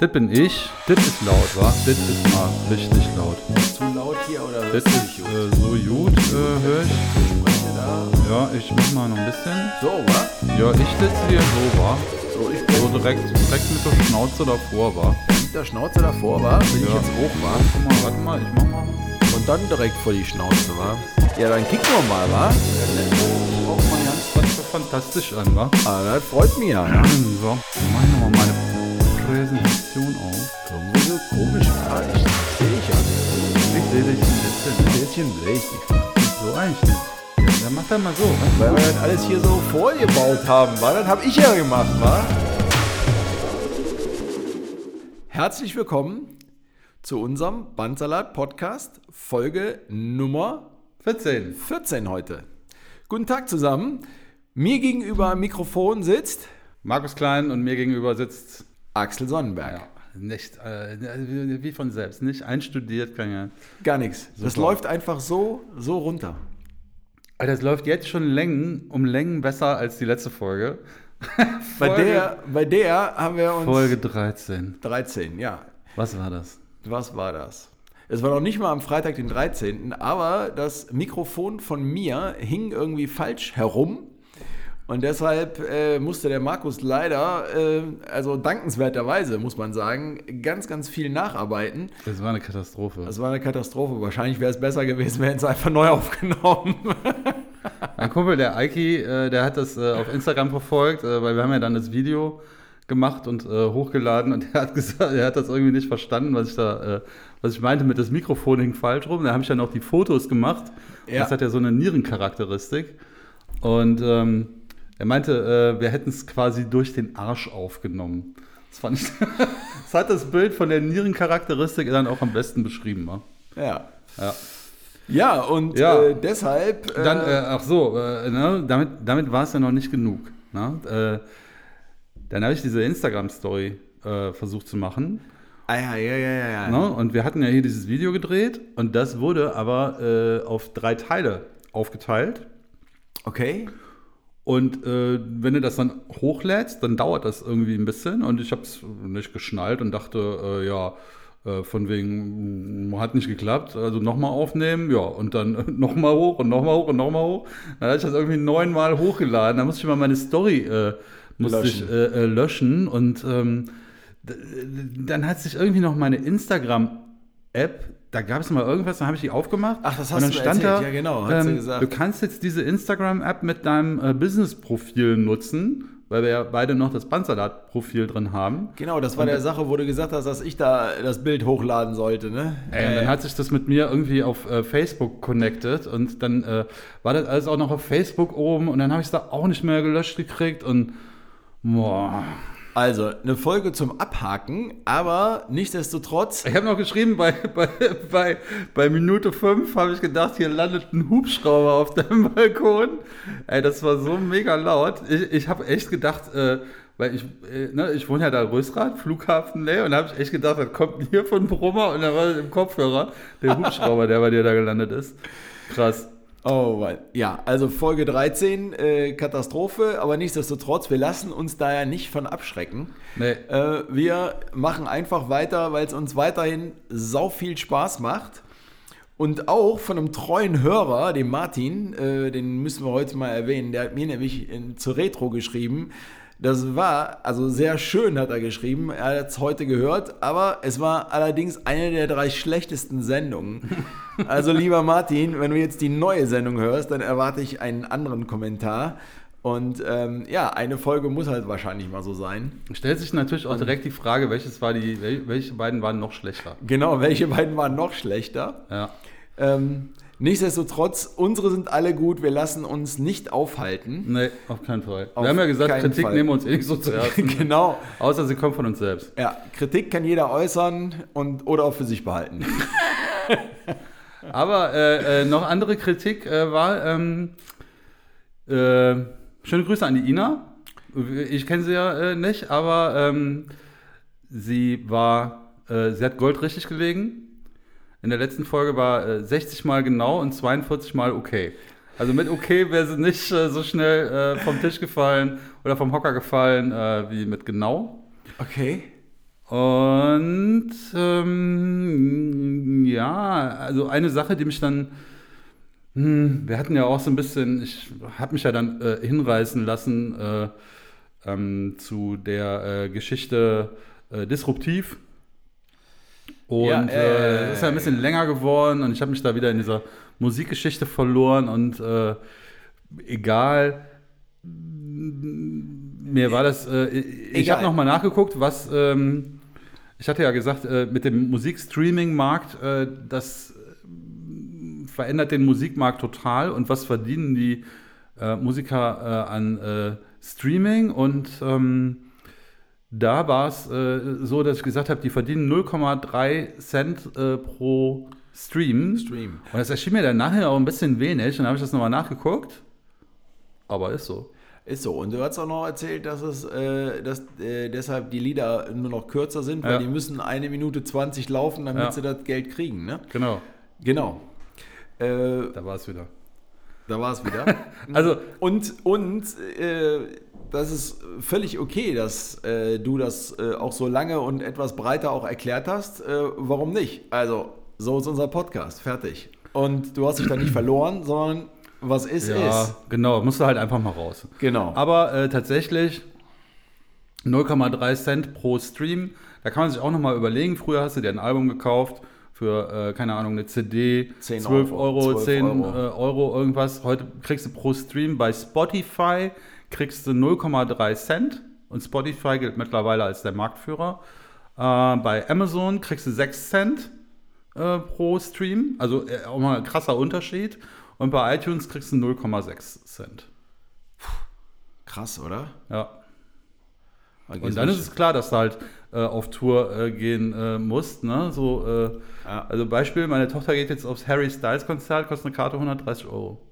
Das bin ich. Das ist laut, wa? Das ist mal richtig laut. Zu laut hier oder Das ist äh, so gut, äh, höre ich. Ja, ich mach mal noch ein bisschen. So, wa? Ja, ich sitze hier so, wa? So, ich bin So direkt, direkt mit der Schnauze davor, wa? mit der Schnauze davor, wa? Wenn ich Ja. jetzt hoch war. Guck mal, warte mal, ich mach mal. Und dann direkt vor die Schnauze, wa? Ja, dann kicken wir mal, wa? Auch mal ganz was für fantastisch an, wa? Ah, das freut mich ja. So, dann mach ich nochmal meine Präsentation auf. Irgendwie so komisch, wa? Ich sehe ich ja nicht. Ich sehe dich ein bisschen. Ein bisschen blöd. So eigentlich nicht. Ja, dann mach das mal so, wa? Weil wir das alles hier so vorgebaut haben, wa? Das hab ich ja gemacht, wa? Herzlich willkommen zu unserem Bandsalat-Podcast, Folge Nummer 14. 14 heute. Guten Tag zusammen. Mir gegenüber am Mikrofon sitzt Markus Klein und mir gegenüber sitzt Axel Sonnenberg. Ja, nicht, äh, wie von selbst, nicht einstudiert, kann ja. Gar nichts. Das läuft einfach so, so runter. Alter, das läuft jetzt schon Längen, um Längen besser als die letzte Folge. Bei Folge- der, bei der haben wir uns. Folge 13. 13, ja. Was war das? Was war das? Es war noch nicht mal am Freitag, den 13., aber das Mikrofon von mir hing irgendwie falsch herum. Und deshalb äh, musste der Markus leider, äh, also dankenswerterweise muss man sagen, ganz, ganz viel nacharbeiten. Das war eine Katastrophe. Das war eine Katastrophe. Wahrscheinlich wäre es besser gewesen, wir hätten es einfach neu aufgenommen. Mein Kumpel, der Eiki, äh, der hat das äh, auf Instagram verfolgt, äh, weil wir haben ja dann das Video gemacht und äh, hochgeladen und er hat gesagt, er hat das irgendwie nicht verstanden, was ich da, was ich meinte mit das Mikrofon hing falsch rum. Da habe ich dann auch die Fotos gemacht. Ja. Das hat ja so eine Nierencharakteristik. Und ähm, er meinte, äh, wir hätten es quasi durch den Arsch aufgenommen. Das fand ich, das hat das Bild von der Nierencharakteristik dann auch am besten beschrieben. ja. Ja. Ja, und Ja. Äh, deshalb. Äh, Dann, äh, ach so, äh, ne, damit, damit war es ja noch nicht genug. Ne? Äh, dann habe ich diese Instagram-Story versucht zu machen. ah, ja, ja, ja, ja. ja. Ne? Und wir hatten ja hier dieses Video gedreht und das wurde aber auf drei Teile aufgeteilt. Okay. Und äh, wenn du das dann hochlädst, dann dauert das irgendwie ein bisschen. Und ich habe es nicht geschnallt und dachte, äh, ja, äh, von wegen, mh, hat nicht geklappt. Also nochmal aufnehmen, ja, und dann nochmal hoch und nochmal hoch und nochmal hoch. Dann habe ich das irgendwie neunmal hochgeladen. Da musste ich mal meine Story äh, musste Löschen. Ich, äh, äh, löschen. Und ähm, dann hat sich irgendwie noch meine Instagram-App, da gab es mal irgendwas, dann habe ich die aufgemacht. Ach, das und hast dann du stand erzählt. da, Ja, genau, hat sie ähm, gesagt. Du kannst jetzt diese Instagram-App mit deinem äh, Business-Profil nutzen, weil wir ja beide noch das Bandsalat-Profil drin haben. Genau, das war der Sache, wo du gesagt hast, dass ich da das Bild hochladen sollte, ne? Ey, und dann hat sich das mit mir irgendwie auf äh, Facebook connected und dann äh, war das alles auch noch auf Facebook oben und dann habe ich es da auch nicht mehr gelöscht gekriegt und boah. Also, eine Folge zum Abhaken, aber nichtsdestotrotz. Ich habe noch geschrieben, bei, bei, bei, bei Minute 5 habe ich gedacht, hier landet ein Hubschrauber auf deinem Balkon. Ey, das war so mega laut. Ich, ich habe echt gedacht, äh, weil ich, äh, ne, ich wohne ja da Rösrath, Flughafen, ne, und da habe ich echt gedacht, das kommt hier von Brummer und dann war das im Kopfhörer der Hubschrauber, der bei dir da gelandet ist. Krass. Oh, ja, also Folge 13, äh, Katastrophe, aber nichtsdestotrotz, wir lassen uns da ja nicht von abschrecken. Nee. Äh, wir machen einfach weiter, weil es uns weiterhin sau viel Spaß macht. Und auch von einem treuen Hörer, dem Martin, äh, den müssen wir heute mal erwähnen, der hat mir nämlich in, zur Retro geschrieben. Das war, also sehr schön hat er geschrieben, er hat es heute gehört, aber es war allerdings eine der drei schlechtesten Sendungen. Also lieber Martin, wenn du jetzt die neue Sendung hörst, dann erwarte ich einen anderen Kommentar. Und ähm, ja, eine Folge muss halt wahrscheinlich mal so sein. Stellt sich natürlich auch direkt die Frage, welches war die, wel- welche beiden waren noch schlechter? Genau, welche beiden waren noch schlechter? Ja. Ähm, nichtsdestotrotz, unsere sind alle gut. Wir lassen uns nicht aufhalten. Nee, auf keinen Fall. Auf wir haben ja gesagt, Kritik Fall. nehmen wir uns eh nicht so zu Herzen. genau. Außer sie kommt von uns selbst. Ja, Kritik kann jeder äußern und oder auch für sich behalten. Aber äh, äh, noch andere Kritik äh, war, ähm, äh, schöne Grüße an die Ina. Ich kenne sie ja äh, nicht, aber ähm, sie war, äh, sie hat Gold richtig gelegen. In der letzten Folge war äh, 60 mal genau und 42 mal okay. Also mit okay wäre sie nicht äh, so schnell äh, vom Tisch gefallen oder vom Hocker gefallen äh, wie mit genau. Okay. Und ähm, ja, also eine Sache, die mich dann, hm, wir hatten ja auch so ein bisschen, ich habe mich ja dann äh, hinreißen lassen äh, ähm, zu der äh, Geschichte äh, Disruptiv. Und Ja, äh, ist ja ein bisschen länger geworden und ich habe mich da wieder in dieser Musikgeschichte verloren und äh, egal. Mir war das, äh, ich habe nochmal nachgeguckt, was, ähm, ich hatte ja gesagt, äh, mit dem Musikstreaming-Markt, äh, das äh, verändert den Musikmarkt total und was verdienen die Musiker an Streaming und ähm, da war es äh, so, dass ich gesagt habe, die verdienen 0,3 Cent äh, pro Stream. Stream. Und das erschien mir dann nachher auch ein bisschen wenig. Und dann habe ich das nochmal nachgeguckt. Aber ist so. Ist so. Und du hast auch noch erzählt, dass es, äh, dass äh, deshalb die Lieder nur noch kürzer sind, weil Ja. die müssen eine Minute 20 laufen, damit Ja. sie das Geld kriegen, ne? Genau. Genau. Äh, Da war es wieder. da war es wieder. Also, Und, und äh, das ist völlig okay, dass äh, du das äh, auch so lange und etwas breiter auch erklärt hast. Äh, warum nicht? Also, so ist unser Podcast. Fertig. Und du hast dich da nicht verloren, sondern was ist, ja, ist. genau. Musste halt einfach mal raus. Genau. Aber äh, tatsächlich 0,3 Cent pro Stream. Da kann man sich auch nochmal überlegen. Früher hast du dir ein Album gekauft für, äh, keine Ahnung, eine CD, 10 12 Euro, Euro, 12 10 Euro. Euro. Äh, Euro irgendwas. Heute kriegst du pro Stream bei Spotify kriegst du 0,3 Cent und Spotify gilt mittlerweile als der Marktführer. Äh, bei Amazon kriegst du 6 Cent äh, pro Stream, also äh, auch mal ein krasser Unterschied. Und bei iTunes kriegst du 0,6 Cent. Krass, oder? Ja. Und dann ist es klar, dass du halt äh, auf Tour äh, gehen äh, musst. Ne? So, äh, Ja. Also Beispiel, meine Tochter geht jetzt aufs Harry Styles Konzert, kostet eine Karte 130 Euro.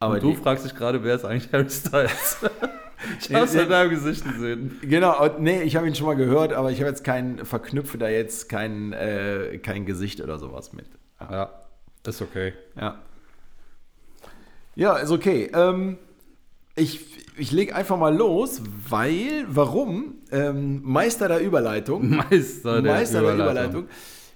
Aber und du fragst dich gerade, wer ist eigentlich Harry Styles? ich hab's in deinem Gesicht gesehen. genau, nee, ich habe ihn schon mal gehört, aber ich habe jetzt keinen, verknüpfe da jetzt kein, äh, kein Gesicht oder sowas mit. Ja, ist okay. Ja. Ja, ist okay. Ähm, ich ich lege einfach mal los, weil, warum? Ähm, Meister der Überleitung. Meister der Meister Überleitung. der Überleitung.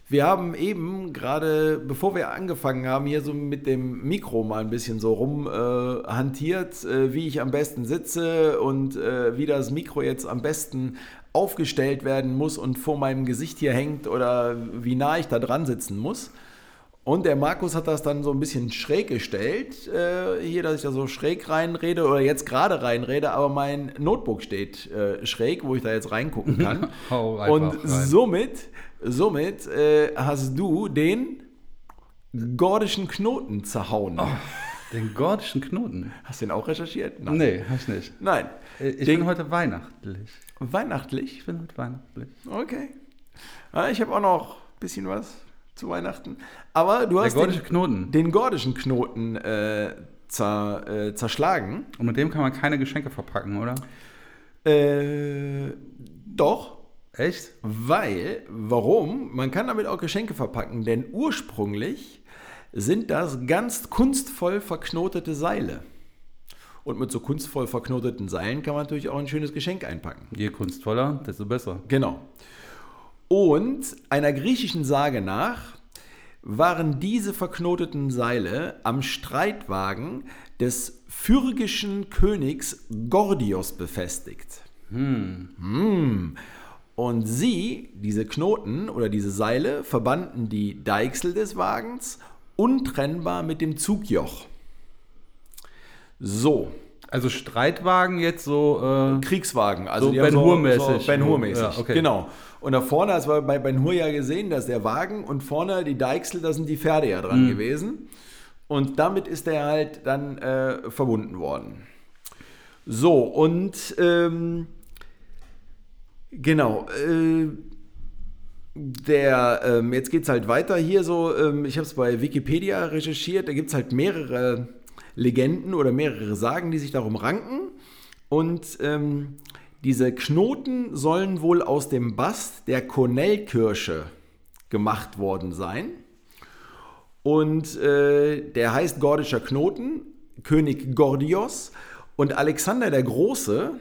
Wir haben eben gerade, bevor wir angefangen haben, hier so mit dem Mikro mal ein bisschen so rum äh, äh, wie ich am besten sitze und äh, wie das Mikro jetzt am besten aufgestellt werden muss und vor meinem Gesicht hier hängt oder wie nah ich da dran sitzen muss. Und der Markus hat das dann so ein bisschen schräg gestellt, äh, hier, dass ich da so schräg reinrede oder jetzt gerade reinrede, aber mein Notebook steht äh, schräg, wo ich da jetzt reingucken kann. Und somit, somit äh, hast du den gordischen Knoten zerhauen. Den gordischen Knoten. Hast du den auch recherchiert? Nee, hab ich nicht. Nein. Äh, Ich Den- bin heute weihnachtlich. Weihnachtlich? Ich bin heute weihnachtlich. Okay. Ja, ich habe auch noch ein bisschen was zu Weihnachten. Aber du hast gordische den, Knoten. den gordischen Knoten äh, zer, äh, zerschlagen. Und mit dem kann man keine Geschenke verpacken, oder? Äh, doch. Echt? Weil, warum? Man kann damit auch Geschenke verpacken, denn ursprünglich sind das ganz kunstvoll verknotete Seile. Und mit so kunstvoll verknoteten Seilen kann man natürlich auch ein schönes Geschenk einpacken. Je kunstvoller, desto besser. Genau. Und einer griechischen Sage nach waren diese verknoteten Seile am Streitwagen des phyrgischen Königs Gordios befestigt. Hm. Und sie, diese Knoten oder diese Seile, verbanden die Deichsel des Wagens untrennbar mit dem Zugjoch. So, Also Streitwagen jetzt so. Äh, Kriegswagen. Also So Ben Hur-mäßig. So ben Hur-mäßig, Ja, okay. genau. Und da vorne, das war bei Ben Hur ja gesehen, dass der Wagen und vorne die Deichsel, da sind die Pferde ja Mhm. dran gewesen. Und damit ist der halt dann äh, verbunden worden. So, und ähm, genau, äh, der, ähm, jetzt geht es halt weiter hier so, ähm, ich habe es bei Wikipedia recherchiert, da gibt es halt mehrere Legenden oder mehrere Sagen, die sich darum ranken. Und ähm, diese Knoten sollen wohl aus dem Bast der Cornellkirsche gemacht worden sein. Und äh, der heißt Gordischer Knoten, König Gordios. Und Alexander der Große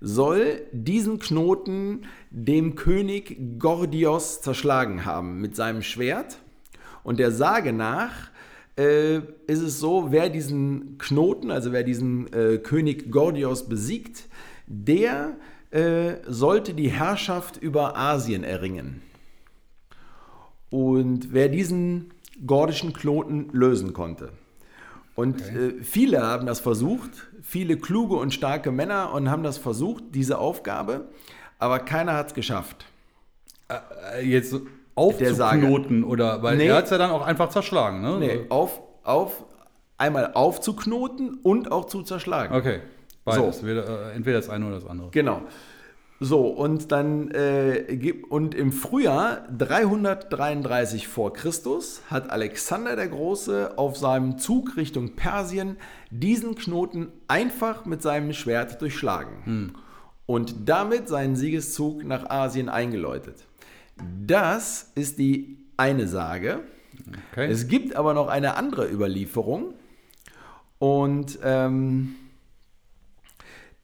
soll diesen Knoten dem König Gordios zerschlagen haben mit seinem Schwert. Und der Sage nach äh, ist es so, wer diesen Knoten, also wer diesen äh, König Gordios besiegt, der äh, sollte die Herrschaft über Asien erringen. Und wer diesen gordischen Knoten lösen konnte. Und Okay. äh, viele haben das versucht, viele kluge und starke Männer und haben das versucht, diese Aufgabe, aber keiner hat es geschafft. Äh, Jetzt Der Sage. Aufzuknoten oder, weil Nee. er hat es ja dann auch einfach zerschlagen, ne? Nee, auf, auf, einmal aufzuknoten und auch zu zerschlagen. Okay, beides. Weder, äh, entweder das eine oder das andere. Genau. So, und dann äh, und im Frühjahr 333 vor Christus hat Alexander der Große auf seinem Zug Richtung Persien diesen Knoten einfach mit seinem Schwert durchschlagen und damit seinen Siegeszug nach Asien eingeläutet. Das ist die eine Sage. Okay. Es gibt aber noch eine andere Überlieferung und ähm,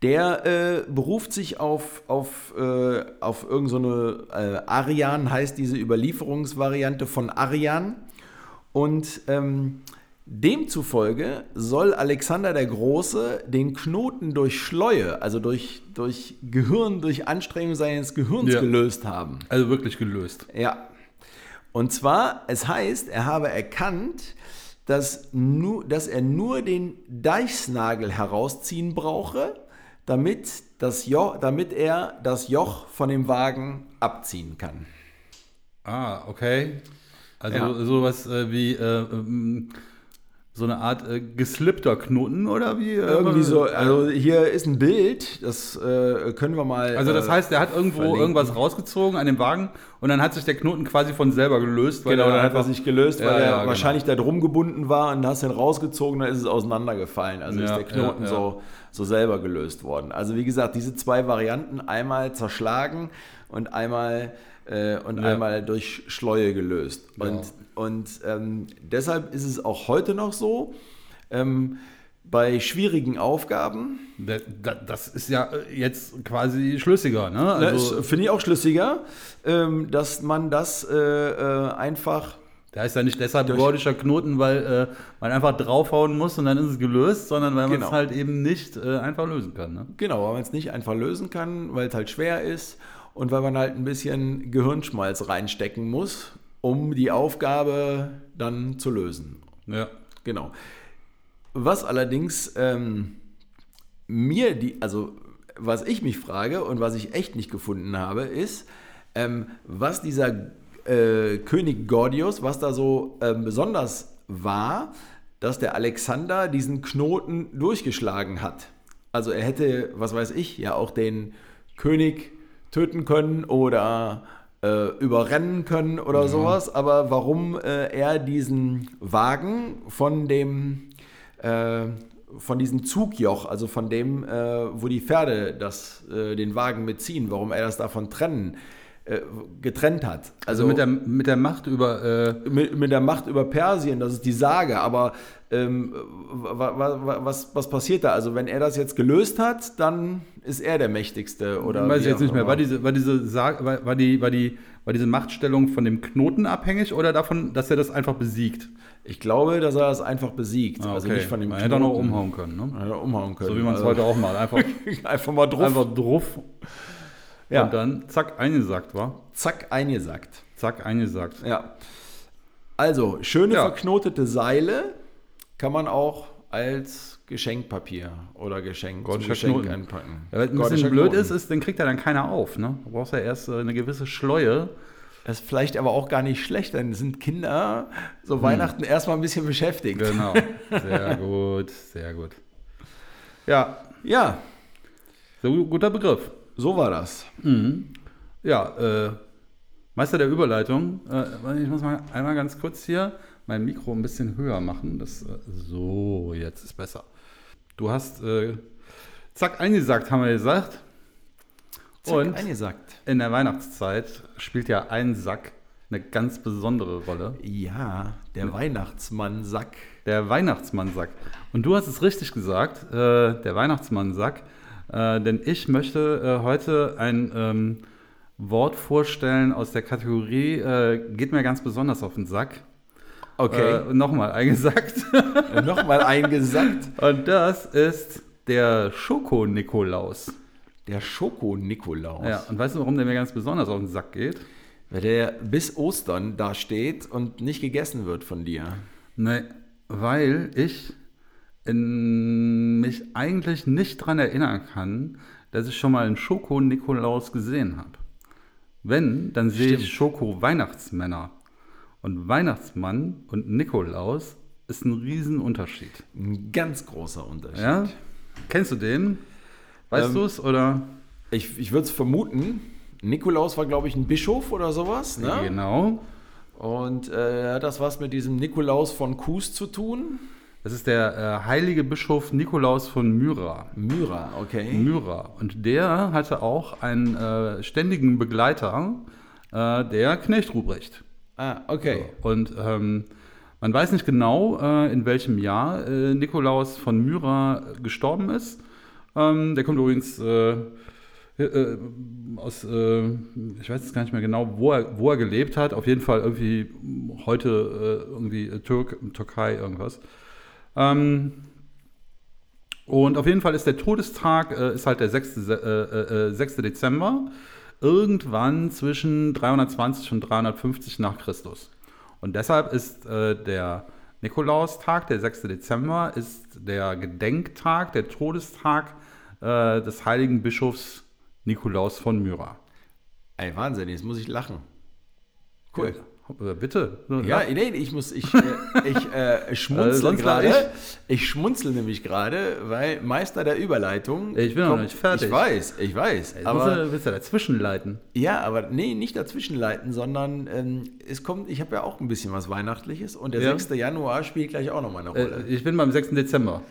der äh, beruft sich auf, auf, äh, auf irgendeine so äh, Arian, heißt diese Überlieferungsvariante von Arian. Und ähm, demzufolge soll Alexander der Große den Knoten durch Schleue, also durch, durch Gehirn, durch Anstrengung seines Gehirns Ja. gelöst haben. also wirklich gelöst. Ja. Und zwar, es heißt, er habe erkannt, dass, nu, dass er nur den Deichsnagel herausziehen brauche, damit, das jo damit er das Joch von dem Wagen abziehen kann. Ah, okay. Also Ja. sowas äh, wie äh, ähm, so eine Art äh, geslippter Knoten oder wie? äh, Irgendwie so, also hier ist ein Bild, das äh, können wir mal. Also das äh, heißt, der hat irgendwo verlinken. irgendwas rausgezogen an dem Wagen und dann hat sich der Knoten quasi von selber gelöst. Genau, dann hat er sich gelöst, weil Ja, er ja, genau. wahrscheinlich da drum gebunden war und hast den rausgezogen, dann ist es auseinandergefallen. Also ist Ja, der Knoten ja, ja. So, so selber gelöst worden. Also wie gesagt, diese zwei Varianten, einmal zerschlagen und einmal, äh, und Ja. einmal durch Schleue gelöst. Und, und ähm, deshalb ist es auch heute noch so, ähm, bei schwierigen Aufgaben, Da- da- Das ist ja äh, jetzt quasi schlüssiger, ne? Also, Finde ich auch schlüssiger, ähm, dass man das äh, äh, einfach. da ist ja nicht deshalb gordischer Knoten, weil man einfach draufhauen muss und dann ist es gelöst, sondern weil man Genau. es halt eben nicht einfach lösen kann. Ne? Genau, weil man es nicht einfach lösen kann, weil es halt schwer ist und weil man halt ein bisschen Gehirnschmalz reinstecken muss, um die Aufgabe dann zu lösen. Ja. Genau. Was allerdings ähm, mir die, also was ich mich frage und was ich echt nicht gefunden habe, ist, ähm, was dieser äh, König Gordius, was da so ähm, besonders war, dass der Alexander diesen Knoten durchgeschlagen hat. Also er hätte, was weiß ich, ja auch den König töten können oder äh, überrennen können oder sowas. Aber warum äh, er diesen Wagen von dem äh, von diesem Zugjoch, also von dem, äh, wo die Pferde das, äh, den Wagen mitziehen, warum er das davon trennen, äh, getrennt hat. Also mit der, mit der Macht über. Äh, mit, mit der Macht über Persien, das ist die Sage, aber ähm, wa, wa, wa, was, was passiert da? Also wenn er das jetzt gelöst hat, dann ist er der Mächtigste oder weiß ich jetzt nicht mehr. War diese, war, diese war, die, war, die, war diese Machtstellung von dem Knoten abhängig oder davon, dass er das einfach besiegt? Ich glaube, dass er das einfach besiegt, Ah, also okay. nicht von dem Man hätte auch noch Knoten. umhauen können. Ne? Hätte er umhauen können. So wie man es Also, heute auch macht. Einfach, einfach mal drauf. einfach drauf ja. und dann zack, eingesackt war. zack, eingesackt. Zack, eingesackt. Ja. Also, schöne Ja. verknotete Seile kann man auch als Geschenkpapier oder Geschenk, zum Geschenk Knoten. einpacken. Ja, weil ein bisschen blöd Knoten. ist, ist, den kriegt ja dann keiner auf. Ne? Du brauchst ja erst äh, eine gewisse Schleue. Das ist vielleicht aber auch gar nicht schlecht, dann sind Kinder so Weihnachten erstmal ein bisschen beschäftigt. Hm. Genau. Sehr gut, sehr gut. Ja, Ja, so guter Begriff. so war das. Ja, äh, Meister der Überleitung. Äh, ich muss mal einmal ganz kurz hier mein Mikro ein bisschen höher machen. Das, äh, so, jetzt ist besser. Du hast, äh, zack, eingesagt, haben wir gesagt. Zack, Und eingesackt. in der Weihnachtszeit spielt ja ein Sack eine ganz besondere Rolle. Ja, der Weihnachtsmann-Sack. Der Weihnachtsmannsack. Und du hast es richtig gesagt, äh, der Weihnachtsmannsack Äh, denn ich möchte äh, heute ein ähm, Wort vorstellen aus der Kategorie äh, geht mir ganz besonders auf den Sack. Okay. Äh, Nochmal eingesackt. Nochmal eingesackt. Und das ist der Schoko-Nikolaus. Der Schoko-Nikolaus. Ja, und weißt du, warum der mir ganz besonders auf den Sack geht? Weil der bis Ostern da steht und nicht gegessen wird von dir. Nee, weil ich in mich eigentlich nicht daran erinnern kann, dass ich schon mal einen Schoko-Nikolaus gesehen habe. Wenn, dann sehe Stimmt. ich Schoko-Weihnachtsmänner. Und Weihnachtsmann und Nikolaus ist ein Riesenunterschied. Ein ganz großer Unterschied. Ja? Kennst du den? Weißt Ähm, du es? Oder? Ich, ich würde es vermuten. Nikolaus war, glaube ich, ein Bischof oder sowas. Ne? Genau. Und äh, hat das was mit diesem Nikolaus von Kues zu tun? Das ist der äh, heilige Bischof Nikolaus von Myra. Myra, okay. Myra. Und der hatte auch einen äh, ständigen Begleiter, äh, der Knecht Ruprecht. Ah, okay. Und ähm, man weiß nicht genau, äh, in welchem Jahr äh, Nikolaus von Myra gestorben ist. Ähm, der kommt übrigens äh, äh, aus, äh, ich weiß jetzt gar nicht mehr genau, wo er, wo er gelebt hat. Auf jeden Fall irgendwie heute äh, irgendwie äh, Türk, Türkei irgendwas. Ähm, und auf jeden Fall ist der Todestag, äh, ist halt der 6. Se- äh, äh, 6. Dezember, irgendwann zwischen 320 und 350 nach Christus. Und deshalb ist äh, der Nikolaustag, der 6. Dezember, ist der Gedenktag, der Todestag äh, des heiligen Bischofs Nikolaus von Myra. Ey, Wahnsinn, jetzt muss ich lachen. Cool. Äh, Bitte. Ja, nee, ich muss, ich, äh, ich äh, Äh, schmunzel sonst lach gerade. Ich schmunzel nämlich gerade, weil Meister der Überleitung. Ich bin noch nicht fertig. Ich weiß, ich weiß. Jetzt aber du, willst du dazwischen leiten? Ja, aber nee, nicht dazwischenleiten, sondern ähm, es kommt, ich habe ja auch ein bisschen was Weihnachtliches und der Ja. 6. Januar spielt gleich auch nochmal eine Rolle. Äh, ich bin beim 6. Dezember.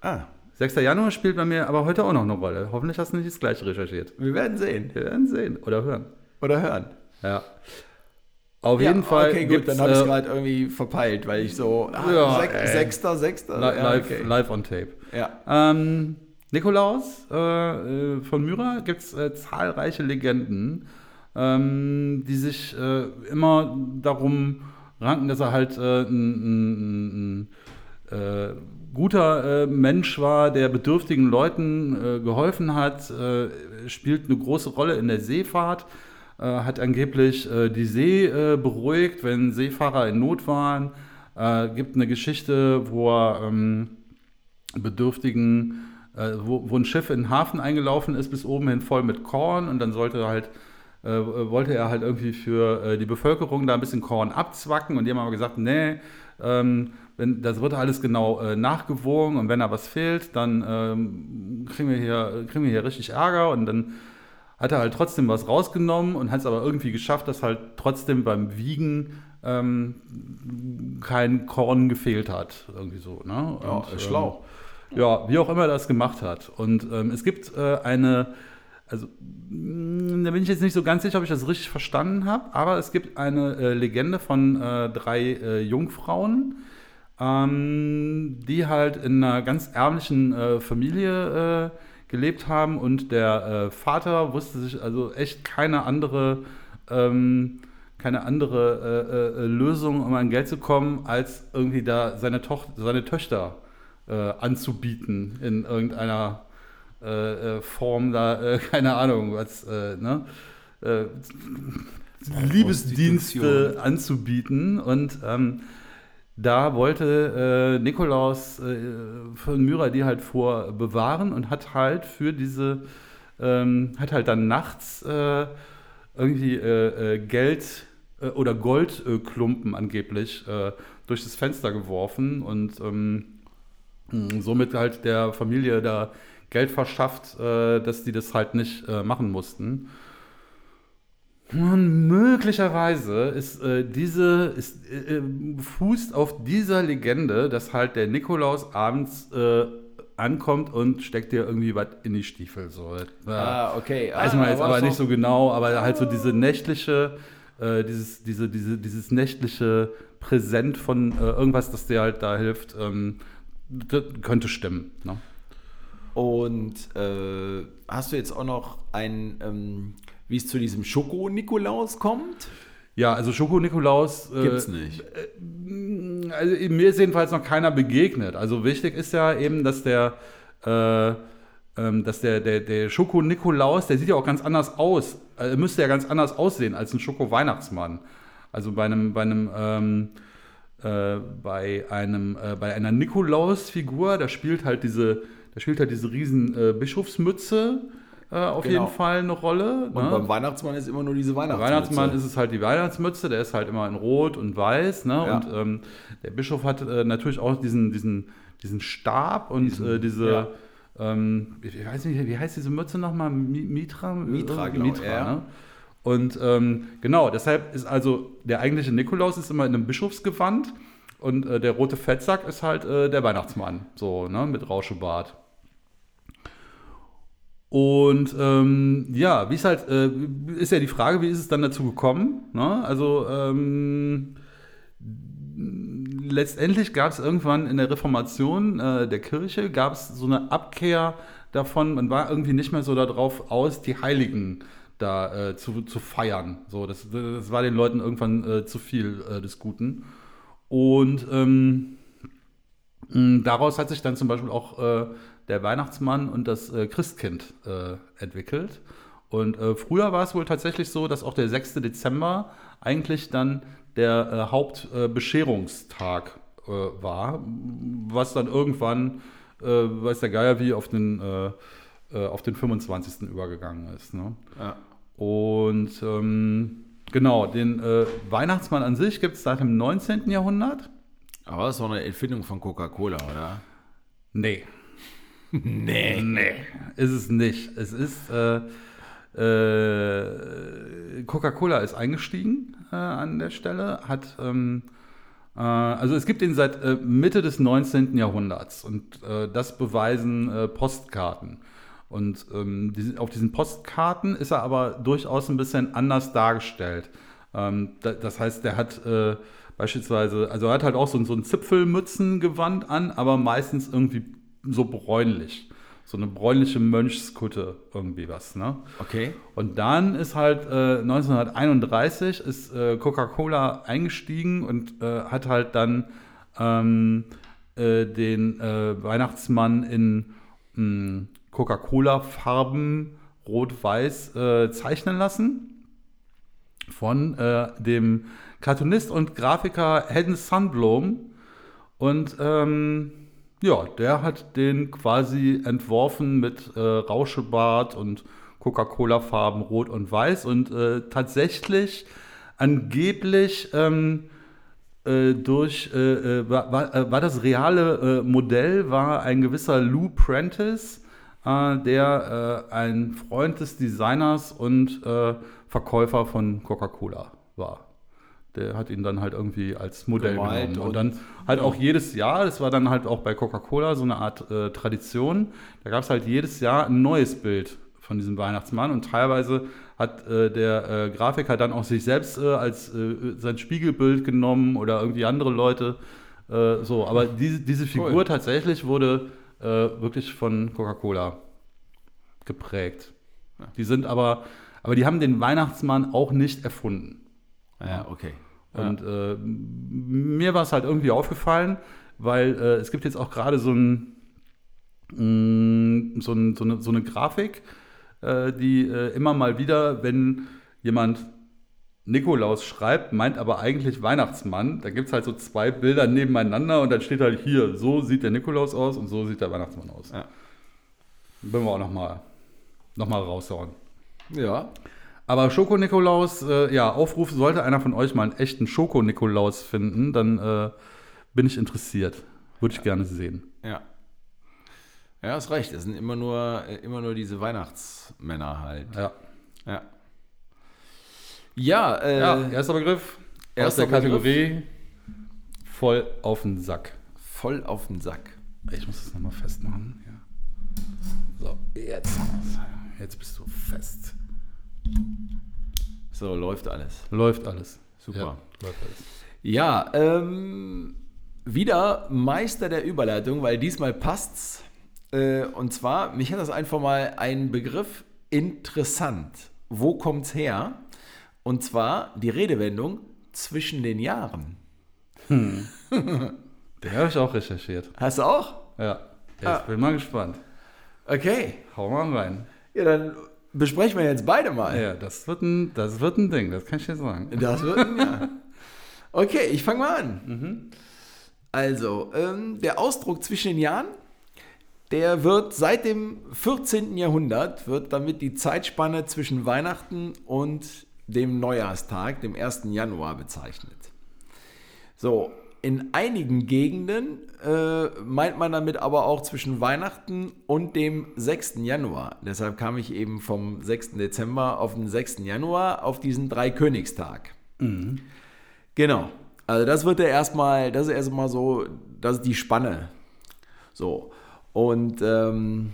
ah, 6. Januar spielt bei mir aber heute auch noch eine Rolle. Hoffentlich hast du nicht das gleiche recherchiert. wir werden sehen Wir werden sehen oder hören. oder hören. Ja. Auf Ja, jeden Fall. Okay, gut, dann habe ich es äh, gerade irgendwie verpeilt, weil ich so. Ah, Ja, ey. Sechster, Sechster. li ja, live, okay. live on tape. Ja. Ähm, Nikolaus äh, äh, von Myra gibt es äh, zahlreiche Legenden, ähm, die sich äh, immer darum ranken, dass er halt ein, äh, guter Mensch war, der bedürftigen Leuten geholfen hat, spielt eine große Rolle in der Seefahrt, äh, hat angeblich äh, die See äh, beruhigt, wenn Seefahrer in Not waren. Äh, gibt eine Geschichte, wo er ähm, Bedürftigen, äh, wo, wo ein Schiff in den Hafen eingelaufen ist, bis oben hin voll mit Korn. Und dann sollte er halt, äh, wollte er halt irgendwie für die Bevölkerung da ein bisschen Korn abzwacken. Und die haben aber gesagt, nee, ähm, wenn, das wird alles genau äh, nachgewogen. Und wenn da was fehlt, dann ähm, kriegen, wir hier, kriegen wir hier richtig Ärger. Und dann hat er halt trotzdem was rausgenommen und hat es aber irgendwie geschafft, dass halt trotzdem beim Wiegen ähm, kein Korn gefehlt hat. Irgendwie so. Ne? Ja, Und, schlau. Ähm, ja, wie auch immer er das gemacht hat. Und ähm, es gibt äh, eine, also mh, da bin ich jetzt nicht so ganz sicher, ob ich das richtig verstanden habe, aber es gibt eine äh, Legende von äh, drei äh, Jungfrauen, ähm, die halt in einer ganz ärmlichen äh, Familie äh, gelebt haben und der äh, Vater wusste sich also echt keine andere, ähm, keine andere äh, äh, Lösung, um an Geld zu kommen, als irgendwie da seine, Toch seine Töchter äh, anzubieten in irgendeiner äh, äh, Form da, äh, keine Ahnung, was, äh, ne? Äh, Liebesdienste anzubieten und ähm, da wollte äh, Nikolaus äh, von Myra die halt vor bewahren und hat halt für diese, ähm, hat halt dann nachts äh, irgendwie äh, äh, Geld äh, oder Goldklumpen angeblich durch das Fenster geworfen und ähm, somit halt der Familie da Geld verschafft, dass die das halt nicht machen mussten. Und möglicherweise ist äh, diese, ist, äh, äh, fußt auf dieser Legende, dass halt der Nikolaus abends äh, ankommt und steckt dir irgendwie was in die Stiefel. So. Ja. Ah, okay. Weiß ah, man jetzt war aber nicht so genau, aber halt so diese nächtliche, äh, dieses, diese, diese, dieses nächtliche Präsent von äh, irgendwas, das dir halt da hilft, ähm, könnte stimmen. Ne? Und hast du jetzt auch noch ein, ähm, wie es zu diesem Schoko-Nikolaus kommt? Ja, also Schoko-Nikolaus. äh, Gibt's nicht. Also mir ist jedenfalls noch keiner begegnet. Also wichtig ist ja eben, dass der, äh, ähm, dass der, der, der Schoko-Nikolaus, der sieht ja auch ganz anders aus. Also, müsste ja ganz anders aussehen als ein Schoko-Weihnachtsmann. Also bei einem, bei einem, ähm, äh, bei einem, äh, bei einer Nikolaus-Figur, da spielt halt diese, da spielt halt diese riesen äh, Bischofsmütze äh, auf Genau. jeden Fall eine Rolle. Und ne? beim Weihnachtsmann ist immer nur diese Weihnachtsmütze. Weihnachtsmann ist es halt die Weihnachtsmütze, der ist halt immer in Rot und Weiß. Ne? Ja. Und ähm, der Bischof hat äh, natürlich auch diesen, diesen, diesen Stab und äh, diese, ja. ähm, ich weiß nicht, wie heißt diese Mütze nochmal? Mi- Mitra? Mitra, Äh, genau, Mitra, ja. ne? Und ähm, genau, deshalb ist also der eigentliche Nikolaus ist immer in einem Bischofsgewand und äh, der rote Fettsack ist halt äh, der Weihnachtsmann, so, ne, mit Rauschebart. Und ähm, ja, wie ist halt, äh, ist ja die Frage, wie ist es dann dazu gekommen? Ne? Also ähm, letztendlich gab es irgendwann in der Reformation äh, der Kirche, gab es so eine Abkehr davon, man war irgendwie nicht mehr so darauf aus, die Heiligen da äh, zu, zu feiern. So, das, das war den Leuten irgendwann äh, zu viel äh, des Guten. Und ähm, daraus hat sich dann zum Beispiel auch äh, der Weihnachtsmann und das äh, Christkind äh, entwickelt. Und äh, früher war es wohl tatsächlich so, dass auch der 6. Dezember eigentlich dann der äh, Hauptbescherungstag äh, war, was dann irgendwann, äh, weiß der Geier wie, auf den, äh, äh, auf den 25. übergegangen ist. Ne? Ja. Und ähm, genau, den äh, Weihnachtsmann an sich gibt es seit dem 19. Jahrhundert. Aber das ist doch eine Erfindung von Coca-Cola, oder? Nee. Nee. Nee, ist es nicht. Es ist, äh, äh, Coca-Cola ist eingestiegen äh, an der Stelle, hat, ähm, äh, also es gibt ihn seit äh, Mitte des 19. Jahrhunderts und äh, das beweisen Postkarten. Und ähm, die, auf diesen Postkarten ist er aber durchaus ein bisschen anders dargestellt. Ähm, da, das heißt, der hat beispielsweise, also er hat halt auch so, so ein Zipfelmützengewand an, aber meistens irgendwie so bräunlich. So eine bräunliche Mönchskutte, irgendwie was, ne? Okay. Und dann ist halt äh, 1931 ist äh, Coca-Cola eingestiegen und äh, hat halt dann ähm, äh, den äh, Weihnachtsmann in mh, Coca-Cola-Farben rot-weiß äh, zeichnen lassen von äh, dem Cartoonist und Grafiker Hedden Sundblom. Und ähm, ja, der hat den quasi entworfen mit äh, Rauschebart und Coca-Cola-Farben rot und weiß. Und äh, tatsächlich, angeblich ähm, äh, durch, äh, äh, war, war, äh, war das reale Modell, war ein gewisser Lou Prentice, der ein Freund des Designers und Verkäufer von Coca-Cola war. Der hat ihn dann halt irgendwie als Modell Gemalt genommen. Und, und- dann halt auch jedes Jahr, das war dann halt auch bei Coca-Cola so eine Art äh, Tradition, da gab es halt jedes Jahr ein neues Bild von diesem Weihnachtsmann und teilweise hat äh, der äh, Grafiker dann auch sich selbst äh, als äh, sein Spiegelbild genommen oder irgendwie andere Leute. Äh, so, aber diese, diese Figur Cool. tatsächlich wurde wirklich von Coca-Cola geprägt. Die sind aber, aber die haben den Weihnachtsmann auch nicht erfunden. Ja, okay. Und äh, mir war es halt irgendwie aufgefallen, weil äh, es gibt jetzt auch gerade so, ein, mh, so, ein, so, eine, so eine Grafik, äh, die äh, immer mal wieder, wenn jemand Nikolaus schreibt, meint aber eigentlich Weihnachtsmann, da gibt es halt so zwei Bilder nebeneinander und dann steht halt hier, so sieht der Nikolaus aus und so sieht der Weihnachtsmann aus. Ja. Wollen wir auch nochmal noch mal raushauen. Ja. Aber Schoko-Nikolaus, äh, ja, Aufruf, sollte einer von euch mal einen echten Schoko-Nikolaus finden, dann äh, bin ich interessiert. Würde ich gerne sehen. Ja. Ja, hast recht. Es sind immer nur, äh, immer nur diese Weihnachtsmänner halt. Ja. Ja. Ja, äh, ja, erster Begriff aus erster Kategorie voll auf den Sack. voll auf den Sack. Ich muss das nochmal festmachen. Ja. So, jetzt. Jetzt bist du fest. So, läuft alles. Läuft alles. Super. Ja, läuft alles. Ja, ähm, wieder Meister der Überleitung, weil diesmal passt's. Äh, und zwar, mich hat das einfach mal ein Begriff interessant. Wo kommt's her? Und zwar die Redewendung zwischen den Jahren. Den habe ich auch recherchiert. Hast du auch? Ja. Ich Ah. bin mal gespannt. Okay. Hau mal rein. Ja, dann besprechen wir jetzt beide mal. Ja, das wird ein, das wird ein Ding, das kann ich dir sagen. Das wird ein Ja. Okay, ich fange mal an. Also, ähm, der Ausdruck zwischen den Jahren, der wird seit dem 14. Jahrhundert, wird damit die Zeitspanne zwischen Weihnachten und dem Neujahrstag, dem 1. Januar, bezeichnet. So, in einigen Gegenden äh, meint man damit aber auch zwischen Weihnachten und dem 6. Januar. Deshalb kam ich eben vom 6. Dezember auf den 6. Januar auf diesen Dreikönigstag. Genau. Also das wird ja erstmal, das ist erstmal so, das ist die Spanne. So. Und ähm,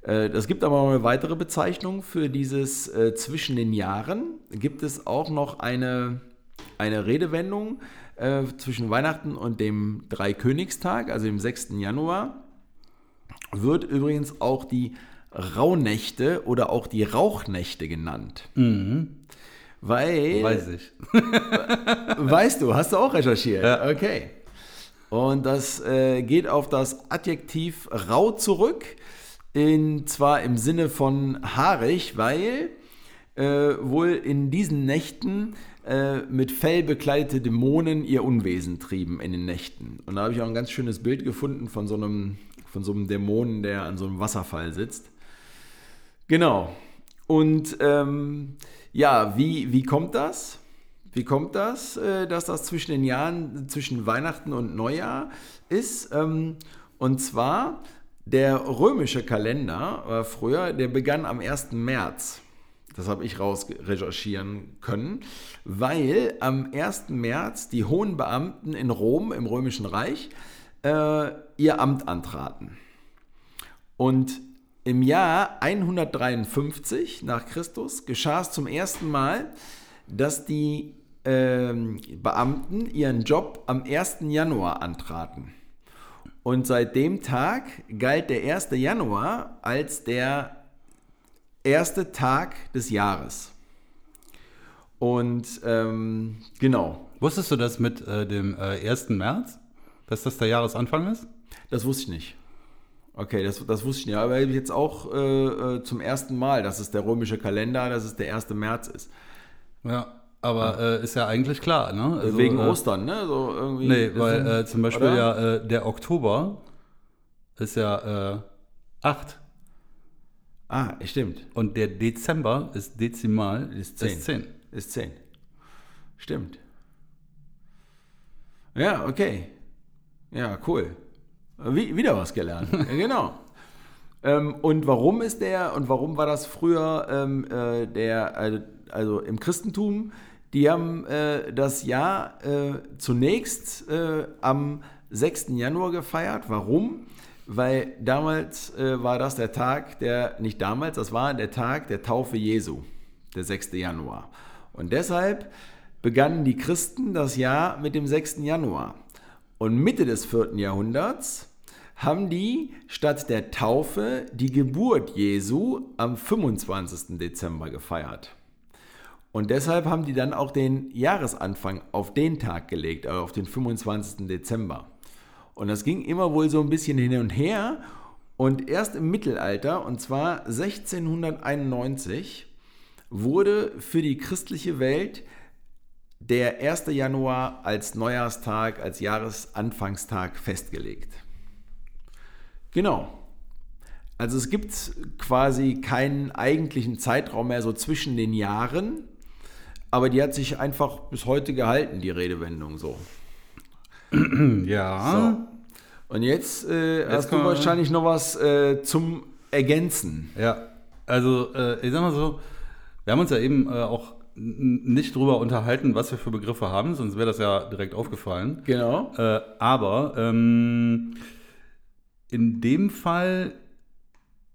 äh, das gibt aber noch eine weitere Bezeichnung für dieses äh, zwischen den Jahren. Gibt es auch noch eine, eine Redewendung äh, zwischen Weihnachten und dem Dreikönigstag, also dem 6. Januar. Wird übrigens auch die Rauhnächte oder auch die Rauchnächte genannt. Weil Weiß ich. Weißt du, hast du auch recherchiert? Ja. Okay. Und das äh, geht auf das Adjektiv rau zurück, in, zwar im Sinne von haarig, weil äh, wohl in diesen Nächten äh, mit Fell bekleidete Dämonen ihr Unwesen trieben in den Nächten. Und da habe ich auch ein ganz schönes Bild gefunden von so einem, von so einem Dämonen, der an so einem Wasserfall sitzt. Genau. Und ähm, ja, wie, wie kommt das? Wie kommt das, äh, dass das zwischen den Jahren, zwischen Weihnachten und Neujahr ist? Ähm, und zwar, der römische Kalender war früher, der begann am 1. März. Das habe ich raus recherchieren können, weil am 1. März die hohen Beamten in Rom im Römischen Reich äh, ihr Amt antraten. Und im Jahr 153 nach Christus geschah es zum ersten Mal, dass die ähm, Beamten ihren Job am 1. Januar antraten. Und seit dem Tag galt der 1. Januar als der erste Tag des Jahres. Und ähm, genau, Wusstest du das mit äh, dem äh, 1. März? Dass das der Jahresanfang ist? das wusste ich nicht. Okay, das, das wusste ich nicht. Aber jetzt auch äh, äh, zum ersten Mal, dass es der römische Kalender, dass es der 1. März ist. Ja, aber äh, ist ja eigentlich klar, ne? Also, Wegen äh, Ostern, ne? So irgendwie. Nee, weil sind- äh, zum Beispiel oder? ja äh, der Oktober ist ja äh, 8 Ah, stimmt. und der Dezember ist dezimal Ist ist 10. 10. Ist 10. Stimmt. Ja, okay. Ja, cool. Wie, wieder was gelernt. genau. Ähm, und warum ist der und warum war das früher ähm, äh, der, also, also im Christentum, die haben äh, das Jahr äh, zunächst äh, am 6. Januar gefeiert. Warum? Weil damals äh, war das der Tag, der, nicht damals, das war der Tag der Taufe Jesu, der 6. Januar. Und deshalb begannen die Christen das Jahr mit dem 6. Januar. Und Mitte des 4. Jahrhunderts haben die statt der Taufe die Geburt Jesu am 25. Dezember gefeiert. Und deshalb haben die dann auch den Jahresanfang auf den Tag gelegt, also auf den 25. Dezember. Und das ging immer wohl so ein bisschen hin und her. Und erst im Mittelalter, und zwar 1691, wurde für die christliche Welt der 1. Januar als Neujahrstag, als Jahresanfangstag festgelegt. Genau. Also es gibt quasi keinen eigentlichen Zeitraum mehr so zwischen den Jahren, aber die hat sich einfach bis heute gehalten, die Redewendung so. Ja. So. Und jetzt, äh, hast du wahrscheinlich noch was äh, zum Ergänzen. Ja, also äh, ich sag mal so, wir haben uns ja eben äh, auch nicht drüber unterhalten, was wir für Begriffe haben, sonst wäre das ja direkt aufgefallen. Genau. Äh, aber ähm, in dem Fall,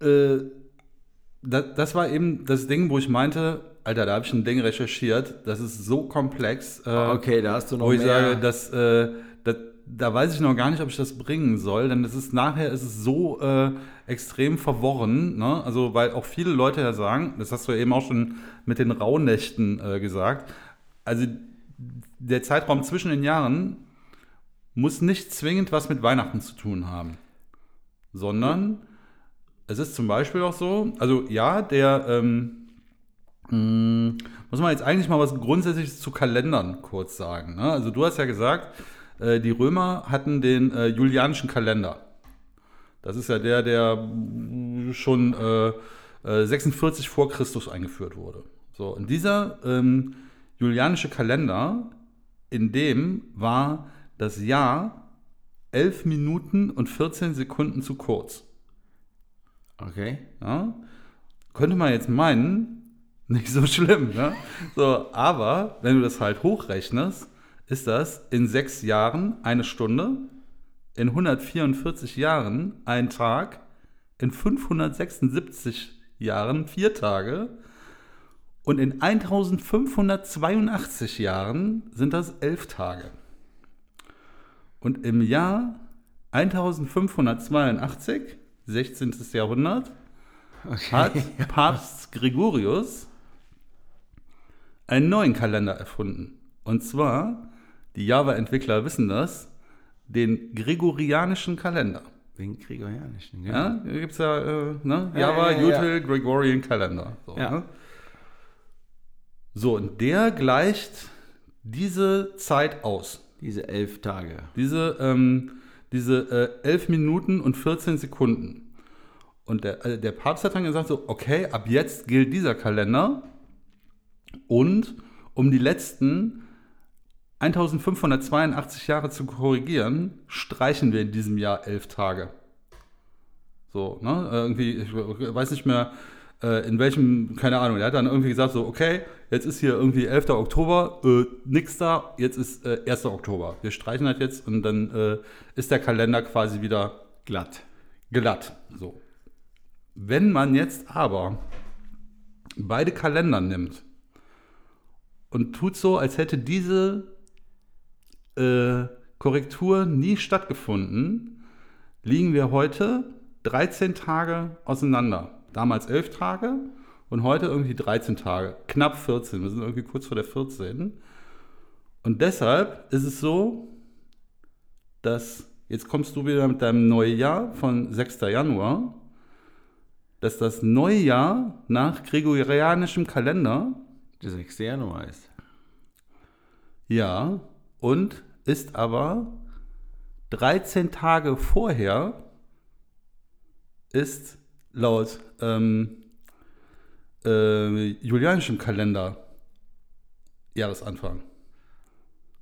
äh, das, das war eben das Ding, wo ich meinte, Alter, da habe ich ein Ding recherchiert, das ist so komplex. Äh, Okay, da hast du noch wo ich mehr. sage, das, äh, da weiß ich noch gar nicht, ob ich das bringen soll, denn es ist nachher ist es so äh, extrem verworren, ne? Also weil auch viele Leute ja sagen, das hast du ja eben auch schon mit den Rauhnächten äh, gesagt, also der Zeitraum zwischen den Jahren muss nicht zwingend was mit Weihnachten zu tun haben, sondern es ist zum Beispiel auch so, also ja, der ähm, mh, muss man jetzt eigentlich mal was Grundsätzliches zu Kalendern kurz sagen. Ne? Also du hast ja gesagt, äh, die Römer hatten den äh, julianischen Kalender. Das ist ja der, der mm, schon äh, äh, 46 vor Christus eingeführt wurde. So, und dieser ähm, julianische Kalender, in dem war das Jahr 11 Minuten und 14 Sekunden zu kurz. Okay. Ja? Könnte man jetzt meinen, nicht so schlimm. Ne? So, aber wenn du das halt hochrechnest, ist das in sechs Jahren eine Stunde, in 144 Jahren ein Tag, in 576 Jahren vier Tage und in 1582 Jahren sind das elf Tage. Und im Jahr 1582, 16. Jahrhundert, hat Papst Gregorius einen neuen Kalender erfunden. Und zwar, die Java-Entwickler wissen das, den gregorianischen Kalender. Den gregorianischen, genau. Ja, da gibt es ja, äh, ne? Ja, Java, ja, ja, Util, Gregorian Calendar. So, ne? so, und der gleicht diese Zeit aus. Diese elf Tage. Diese, ähm, diese äh, 11 Minuten und 14 Sekunden. Und der, äh, der Papst hat dann gesagt, so, okay, ab jetzt gilt dieser Kalender. Und um die letzten 1582 Jahre zu korrigieren, streichen wir in diesem Jahr elf Tage. So, ne? Irgendwie, ich weiß nicht mehr, äh, in welchem, keine Ahnung, er hat dann irgendwie gesagt, so, okay, jetzt ist hier irgendwie 11. Oktober, äh, nix da, jetzt ist äh, 1. Oktober. Wir streichen das jetzt und dann äh, ist der Kalender quasi wieder Glatt. glatt. So. Wenn man jetzt aber beide Kalender nimmt und tut so, als hätte diese äh, Korrektur nie stattgefunden, liegen wir heute 13 Tage auseinander. Damals 11 Tage und heute irgendwie 13 Tage. Knapp 14. Wir sind irgendwie kurz vor der 14. Und deshalb ist es so, dass jetzt kommst du wieder mit deinem Neujahr von 6. Januar, dass das Neujahr nach gregorianischem Kalender, Der 6. Januar ist. ja, und ist aber 13 Tage vorher, ist laut ähm, äh, julianischem Kalender Jahresanfang.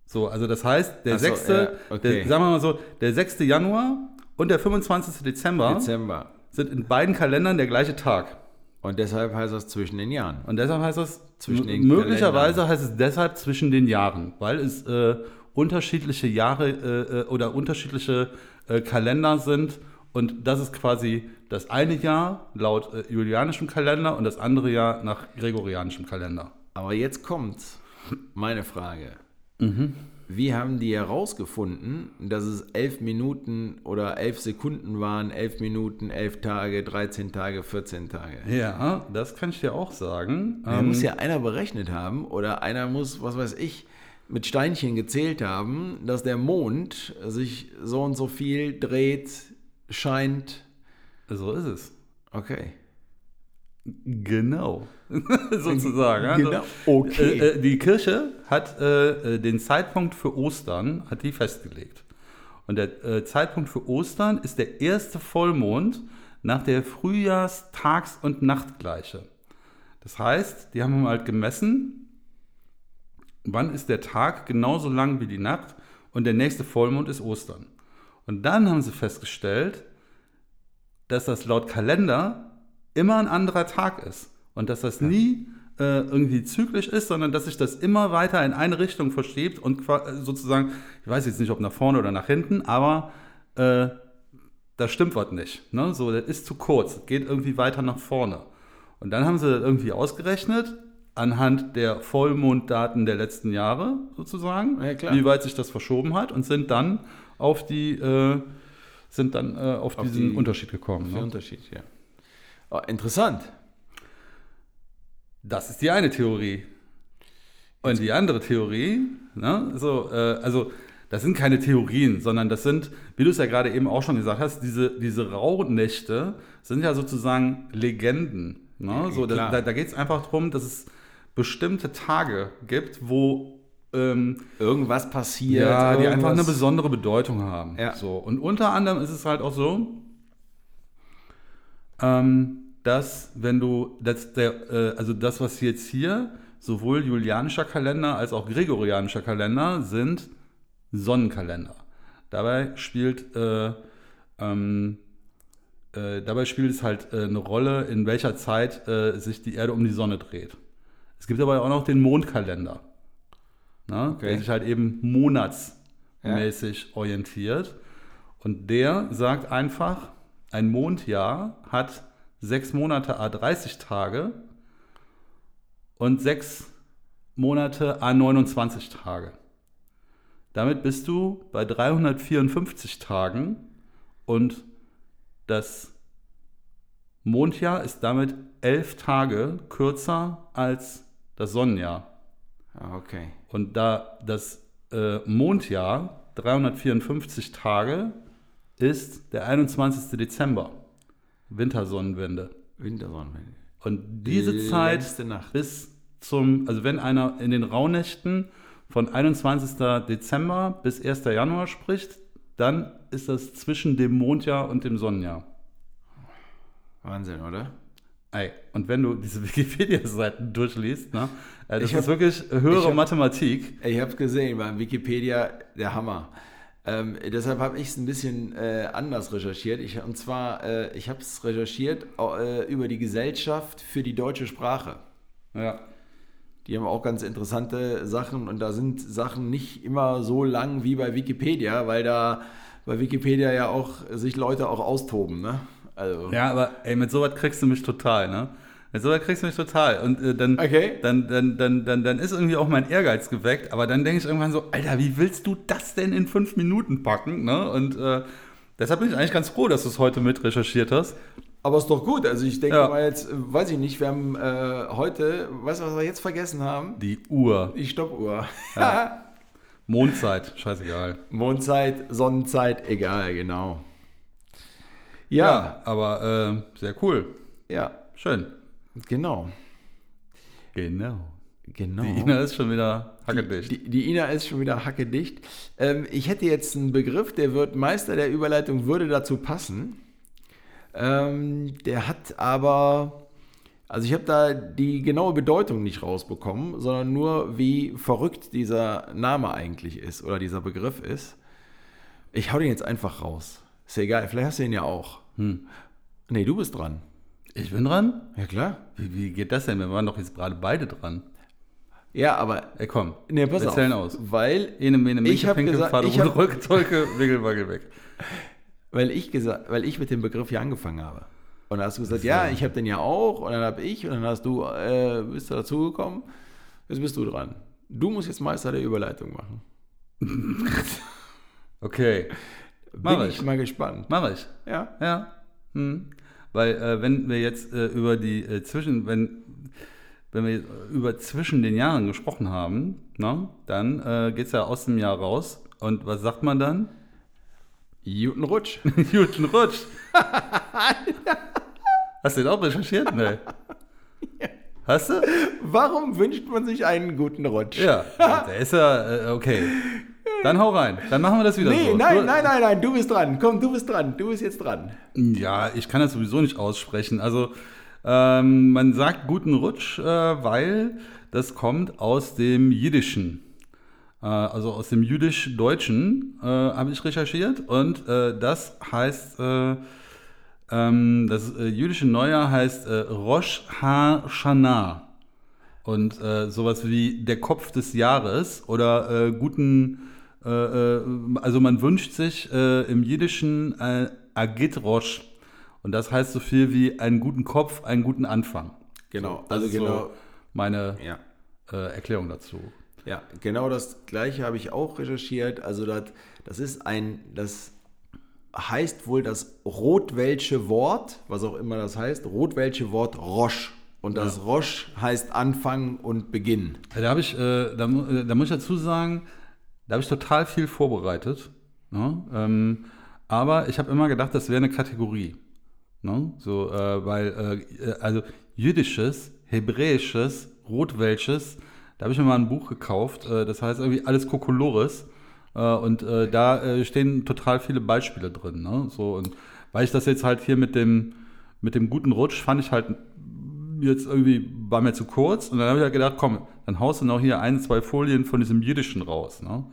So, also das heißt, der Ach so, 6., ja, okay. der, sagen wir mal so, der 6. Januar und der 25. Dezember Dezember. sind in beiden Kalendern der gleiche Tag. Und deshalb heißt das zwischen den Jahren. Und deshalb heißt das, Zwischen den möglicherweise Kalendern. heißt es deshalb zwischen den Jahren, weil es äh, unterschiedliche Jahre äh, äh, oder unterschiedliche äh, Kalender sind. Und das ist quasi das eine Jahr laut äh, julianischem Kalender und das andere Jahr nach gregorianischem Kalender. Aber jetzt kommt meine Frage. Mhm. Wie haben die herausgefunden, dass es elf Minuten oder elf Sekunden waren, elf Minuten, elf Tage, 13 Tage, 14 Tage? Ja, das kann ich dir auch sagen. Da Ähm, muss ja einer berechnet haben oder einer muss, was weiß ich, mit Steinchen gezählt haben, dass der Mond sich so und so viel dreht, scheint. so ist es. Okay. Genau. Sozusagen. Also, Genau. Okay. Äh, äh, die Kirche hat äh, äh, den Zeitpunkt für Ostern hat die festgelegt. Und der äh, Zeitpunkt für Ostern ist der erste Vollmond nach der Frühjahrstags- und Nachtgleiche. Das heißt, die haben halt gemessen, wann ist der Tag genauso lang wie die Nacht und der nächste Vollmond ist Ostern. Und dann haben sie festgestellt, dass das laut Kalender immer ein anderer Tag ist und dass das nie äh, irgendwie zyklisch ist, sondern dass sich das immer weiter in eine Richtung verschiebt und äh, sozusagen, ich weiß jetzt nicht, ob nach vorne oder nach hinten, aber äh, da stimmt was nicht. Ne? So, das ist zu kurz, das geht irgendwie weiter nach vorne. Und dann haben sie das irgendwie ausgerechnet, anhand der Vollmonddaten der letzten Jahre sozusagen, Ja, wie weit sich das verschoben hat und sind dann auf die, äh, sind dann äh, auf, Auf diesen die- Unterschied gekommen. Ne? Unterschied, ja. Oh, interessant. Das ist die eine Theorie. Und die andere Theorie, ne, so, äh, also das sind keine Theorien, sondern das sind, wie du es ja gerade eben auch schon gesagt hast, diese, diese Rauhnächte sind ja sozusagen Legenden. Ne? So, klar. da da geht es einfach darum, dass es bestimmte Tage gibt, wo ähm, Irgendwas passiert. ja, die einfach eine irgendwas- besondere Bedeutung haben. Ja. So. Und unter anderem ist es halt auch so, ähm, dass wenn du, dass der, äh, also das, was jetzt hier sowohl julianischer Kalender als auch gregorianischer Kalender sind Sonnenkalender. Dabei spielt, äh, ähm, äh, dabei spielt es halt äh, eine Rolle, in welcher Zeit äh, sich die Erde um die Sonne dreht. Es gibt aber auch noch den Mondkalender, ne, Okay. der sich halt eben monatsmäßig orientiert. Und der sagt einfach, ein Mondjahr hat sechs Monate a 30 Tage und sechs Monate a 29 Tage. Damit bist du bei 354 Tagen und das Mondjahr ist damit elf Tage kürzer als das Sonnenjahr. Ah, Okay. Und da das äh, Mondjahr 354 Tage ist der 21. Dezember, Wintersonnenwende. Wintersonnenwende. Und diese Die Zeit bis zum, also wenn einer in den Rauhnächten von 21. Dezember bis 1. Januar spricht, dann ist das zwischen dem Mondjahr und dem Sonnenjahr. Wahnsinn, oder? Ey, und wenn du diese Wikipedia-Seiten durchliest, ne, äh, das Ich hab- ist wirklich ich höhere hab- Mathematik. Ich habe es gesehen, beim Wikipedia der Hammer. Ähm, deshalb habe ich es ein bisschen äh, anders recherchiert. Ich, und zwar, äh, ich habe es recherchiert äh, über die Gesellschaft für die deutsche Sprache. Ja. Die haben auch ganz interessante Sachen und da sind Sachen nicht immer so lang wie bei Wikipedia, weil da bei Wikipedia ja auch sich Leute auch austoben. Ne? Also, Ja, aber ey, mit sowas kriegst du mich total, ne? Mit sowas kriegst du mich total. Und äh, dann, Okay. dann, dann, dann, dann, dann ist irgendwie auch mein Ehrgeiz geweckt, aber dann denke ich irgendwann so, Alter, wie willst du das denn in fünf Minuten packen? Ne? Und äh, deshalb bin ich eigentlich ganz froh, dass du es heute mit recherchiert hast. Aber ist doch gut. Also ich denke Ja. mal jetzt, äh, weiß ich nicht, wir haben äh, heute, weißt du, was wir jetzt vergessen haben? Die Uhr, Die Stoppuhr. Mondzeit, scheißegal. Mondzeit, Sonnenzeit, egal, genau. Ja, aber äh, sehr cool. ja, Schön. genau. Genau. Genau. Die Ina ist schon wieder hackedicht. Die, die Ina ist schon wieder hackedicht. Ähm, ich hätte jetzt einen Begriff, der wird Meister der Überleitung, würde dazu passen. Ähm, der hat aber, also ich habe da die genaue Bedeutung nicht rausbekommen, sondern nur, wie verrückt dieser Name eigentlich ist oder dieser Begriff ist. Ich hau den jetzt einfach raus. Ist ja egal, vielleicht hast du ihn ja auch. Hm. Nee, du bist dran. Ich bin dran? Ja, klar. Wie, wie geht das denn? Wir waren doch jetzt gerade beide dran. Ja, aber, Ey, komm. nee, pass wir auf. zählen aus. Weil Ene, mene, Ich minke, hab pinke, gesagt- Fade, ich hab- Rück, Wiggle, Waggle, weg. Weil ich, gesagt, weil ich mit dem Begriff hier angefangen habe. Und dann hast du gesagt, ja, ich habe den ja auch. Und dann habe ich. Und dann hast du, äh, bist du dazugekommen. Jetzt bist du dran. Du musst jetzt Meister der Überleitung machen. Okay, Mach Bin ich. ich mal gespannt. mache ich. Ja. Ja. Hm. Weil äh, wenn wir jetzt äh, über die äh, zwischen, wenn, wenn wir jetzt über zwischen den Jahren gesprochen haben, ne, dann äh, geht es ja aus dem Jahr raus. Und was sagt man dann? Guten Rutsch. Guten Rutsch. Hast du den auch recherchiert? Nee. Hast du? Warum wünscht man sich einen guten Rutsch? Ja, der ist ja, äh, okay. Dann hau rein. Dann machen wir das wieder Nee, so. nein, Du- nein, nein, nein, du bist dran. Komm, du bist dran. Du bist jetzt dran. Ja, ich kann das sowieso nicht aussprechen. Also ähm, man sagt guten Rutsch, äh, weil das kommt aus dem Jiddischen. Äh, also aus dem Jüdisch-Deutschen äh, habe ich recherchiert und äh, das heißt, äh, ähm, das äh, jüdische Neujahr heißt äh, Rosh HaShanah. Und äh, sowas wie der Kopf des Jahres oder äh, guten, äh, äh, also man wünscht sich im Jiddischen äh, Agit Rosh. Und das heißt so viel wie einen guten Kopf, einen guten Anfang. Genau, Das also ist genau. so meine Ja. Erklärung dazu. Ja, genau das gleiche habe ich auch recherchiert. Also das, das ist ein, das heißt wohl das Rotwelsche Wort, was auch immer das heißt, Rotwelsche Wort Roche. Und das Roche heißt Anfang und Beginn. Da habe ich, äh, da, äh, da muss ich dazu sagen, da habe ich total viel vorbereitet. Ne? Ähm, aber ich habe immer gedacht, das wäre eine Kategorie. Ne? So, äh, weil, äh, also jüdisches, hebräisches, rotwelsches, da habe ich mir mal ein Buch gekauft, äh, das heißt irgendwie alles Kokolores. Äh, und äh, da äh, stehen total viele Beispiele drin. Ne? So, und weil ich das jetzt halt hier mit dem, mit dem guten Rutsch fand ich halt jetzt irgendwie war mir zu kurz und dann habe ich halt gedacht, komm, dann haust du noch hier ein, zwei Folien von diesem Jiddischen raus. Ne?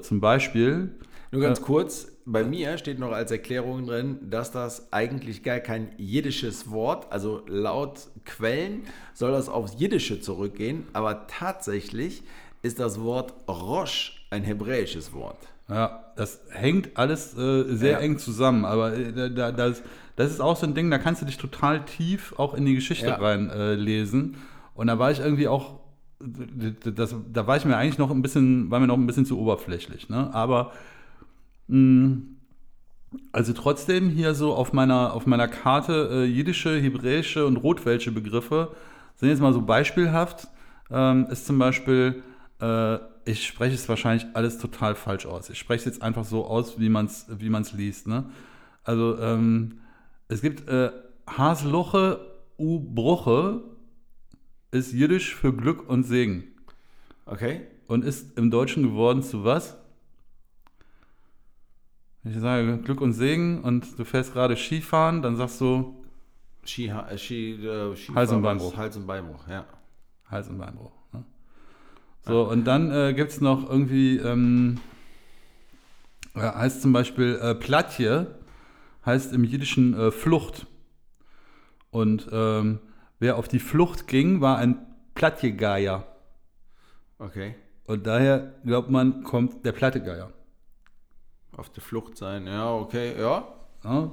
Zum Beispiel, Nur ganz kurz, bei mir steht noch als Erklärung drin, dass das eigentlich gar kein jiddisches Wort, also laut Quellen soll das aufs Jiddische zurückgehen, aber tatsächlich ist das Wort Rosh ein hebräisches Wort. ja, das hängt alles äh, sehr Ja. eng zusammen, aber äh, da, da, das, das ist auch so ein Ding, da kannst du dich total tief auch in die Geschichte Ja. rein äh. Und da war ich irgendwie auch, das, da war ich mir eigentlich noch ein bisschen, war mir noch ein bisschen zu oberflächlich. Ne? Aber mh, Also trotzdem hier so auf meiner, auf meiner Karte äh, jiddische, hebräische und rotwelsche Begriffe sind jetzt mal so beispielhaft. Ähm, ist zum Beispiel, äh, ich spreche es wahrscheinlich alles total falsch aus. Ich spreche es jetzt einfach so aus, wie man es wie man's liest. Ne? Also ähm, es gibt äh, Hasloche u Bruche ist jiddisch für Glück und Segen Okay? und ist im Deutschen geworden zu was? Ich sage Glück und Segen und du fährst gerade Skifahren, dann sagst du Ski, äh, Ski, äh, Ski Hals- und Beinbruch. Hals- und Beinbruch, ja. Hals- und Beinbruch. So, und dann äh, gibt es noch irgendwie, ähm, ja, heißt zum Beispiel äh, Platje, heißt im Jiddischen äh, Flucht. Und ähm, wer auf die Flucht ging, war ein Platjegeier. Okay. Und daher glaubt man, kommt der Plattegeier. Auf der Flucht sein, ja, okay, ja.